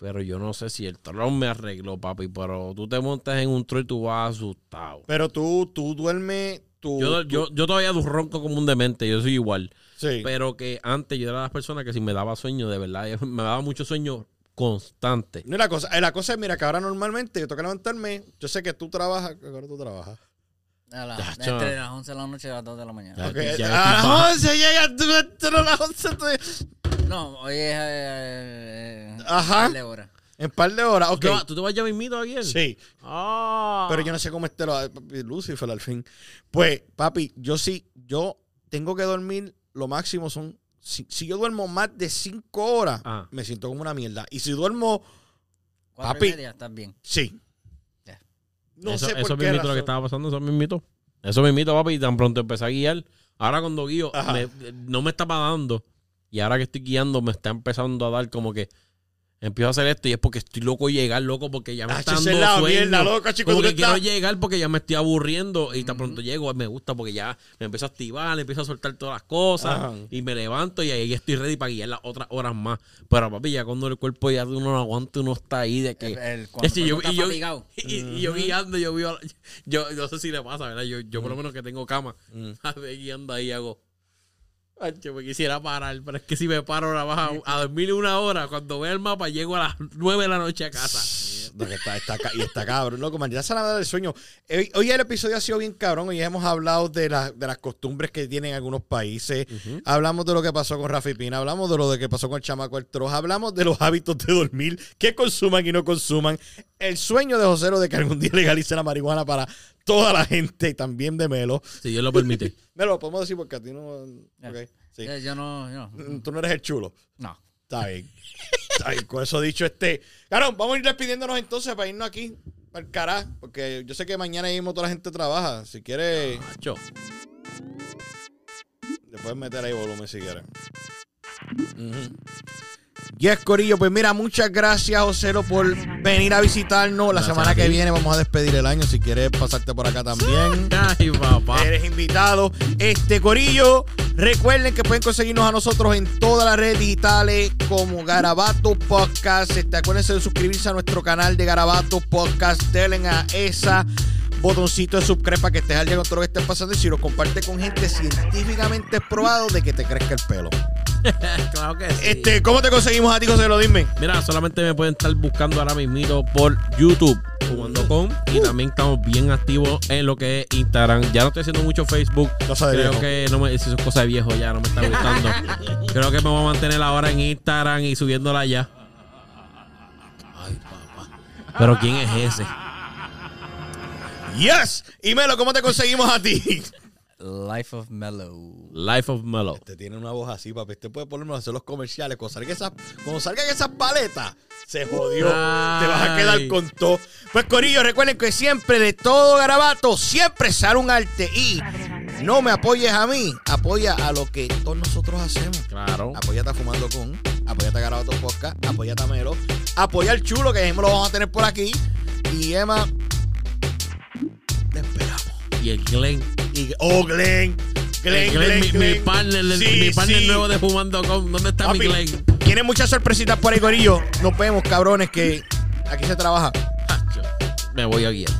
Pero yo no sé si el terror me arregló, papi. Pero tú te montas en un tro y tú vas asustado. Pero tú, tú duermes, tú... Yo, tú- yo, yo todavía ronco como un demente. Yo soy igual. sí. Pero que antes yo era de las personas que si me daba sueño, de verdad, me daba mucho sueño constante. No, la cosa, eh, la cosa es, mira, que ahora normalmente yo tengo que levantarme. Yo sé que tú trabajas, que ahora tú trabajas. A la- Ya, chaval. entre las 11 de la noche y las 2 de la mañana. Ya. Ok, ya a las bajo. 11 llega, tú entras a las 11. tú- No, hoy es. Eh, eh, Ajá. par de horas. En par de horas, ¿Tú, ok. te vas, tú te vas ya mismito aquí? Sí, Ah. pero yo no sé cómo esté lo Lucifer al fin. Pues, papi, yo sí, yo tengo que dormir, lo máximo son, si, si yo duermo más de 5 horas, Ah. me siento como una mierda. Y si duermo, Cuatro Papi. y media, estás bien. sí. Ya. No eso, sé por eso qué mismito lo que estaba pasando, eso mismito. Eso mismito, papi, y tan pronto empecé a guiar. Ahora cuando guío, me- no me estaba dando. Y ahora que estoy guiando, me está empezando a dar como que empiezo a hacer esto y es porque estoy loco de llegar, loco, porque ya me Ah, está dando es la sueño. mierda, loco, chico, Como que quiero llegar porque ya me estoy aburriendo y tan pronto llego, me gusta porque ya me empiezo a activar, empiezo a soltar todas las cosas Ajá. y me levanto y ahí estoy ready para guiar las otras horas más. Pero papi, ya cuando el cuerpo ya uno no aguanta, uno está ahí de que... El- el- cuando Es que el yo, cuerpo y, yo, y- y yo guiando, yo la- yo, no sé si le pasa, ¿verdad? Yo, yo por lo menos que tengo cama, a ver, guiando ahí hago, "Ay, me quisiera parar, pero es que si me paro ahora vas a, dormir una hora, cuando vea el mapa llego a las nueve de la noche a casa. No, que está, está y está cabrón, loco, man. Ya se la va a dar el sueño. Hoy, hoy el episodio ha sido bien cabrón. Hoy hemos hablado de, la- de las costumbres que tienen algunos países. Hablamos de lo que pasó con Rafi Pina. Hablamos de lo de que pasó con el chamaco el Troja. Hablamos de los hábitos de dormir, que consuman y no consuman. El sueño de Josero de que algún día legalice la marihuana para toda la gente y también de Melo. Si Dios lo permite. Melo, lo podemos decir porque a ti no. Ya. ok, sí. Yo, yo no, yo no. Tú no eres el chulo. No. Está bien. Está bien. Con eso dicho, este. Claro, vamos a ir despidiéndonos entonces para irnos aquí. Para el carajo. Porque yo sé que mañana mismo toda la gente trabaja. Si quieres, Macho. le puedes meter ahí volumen si quieres. Ujú. Yes, Corillo, pues mira, muchas gracias, Joselo, por venir a visitarnos. La Gracias semana que viene vamos a despedir el año. Si quieres pasarte por acá también. Ay, papá. Eres invitado. Este Corillo, recuerden que pueden conseguirnos a nosotros en todas las redes digitales como Garabato Podcast. Este, acuérdense de suscribirse a nuestro canal de Garabato Podcast. Denle a esa botoncito de suscribir para que estés al día con todo lo que esté pasando. Y si lo compartes con gente científicamente probado de que te crezca el pelo. claro que sí. Este, ¿Cómo te conseguimos a ti, José? Lo dime. Mira, solamente me pueden estar buscando ahora mismito por YouTube, jugando con. Y también estamos bien activos en lo que es Instagram. Ya no estoy haciendo mucho Facebook. Cosa de Creo viejo. que no me, si son cosas de viejo ya, no me está gustando. Creo que me voy a mantener ahora en Instagram y subiéndola ya. Ay, papá. Pero ¿quién es ese? Yes. Y Melo, ¿cómo te conseguimos a ti? Life of Mellow. Life of Mellow. Este tiene una voz así, papi. Este puede ponernos a hacer los comerciales. Cuando salgan esas, cuando salgan esas paletas, se jodió. Ay. Te vas a quedar con todo. Pues, Corillo, recuerden que siempre de todo garabato, siempre sale un arte. Y no me apoyes a mí, apoya a lo que todos nosotros hacemos. Claro. Apóyate a Fumando Con, apóyate a Garabato Podcast, apóyate a Melo, apoya al chulo, que mismo lo vamos a tener por aquí. Y Emma, esperamos. Y el Glenn. Y, oh, Glenn. Glenn, Glenn, Glenn, mi, mi partner, el- Sí, mi partner sí. nuevo de Fumando con. ¿Dónde está mi Glenn? Tiene muchas sorpresitas por ahí, Corillo. Nos vemos, cabrones, que aquí se trabaja. Me voy a guiar.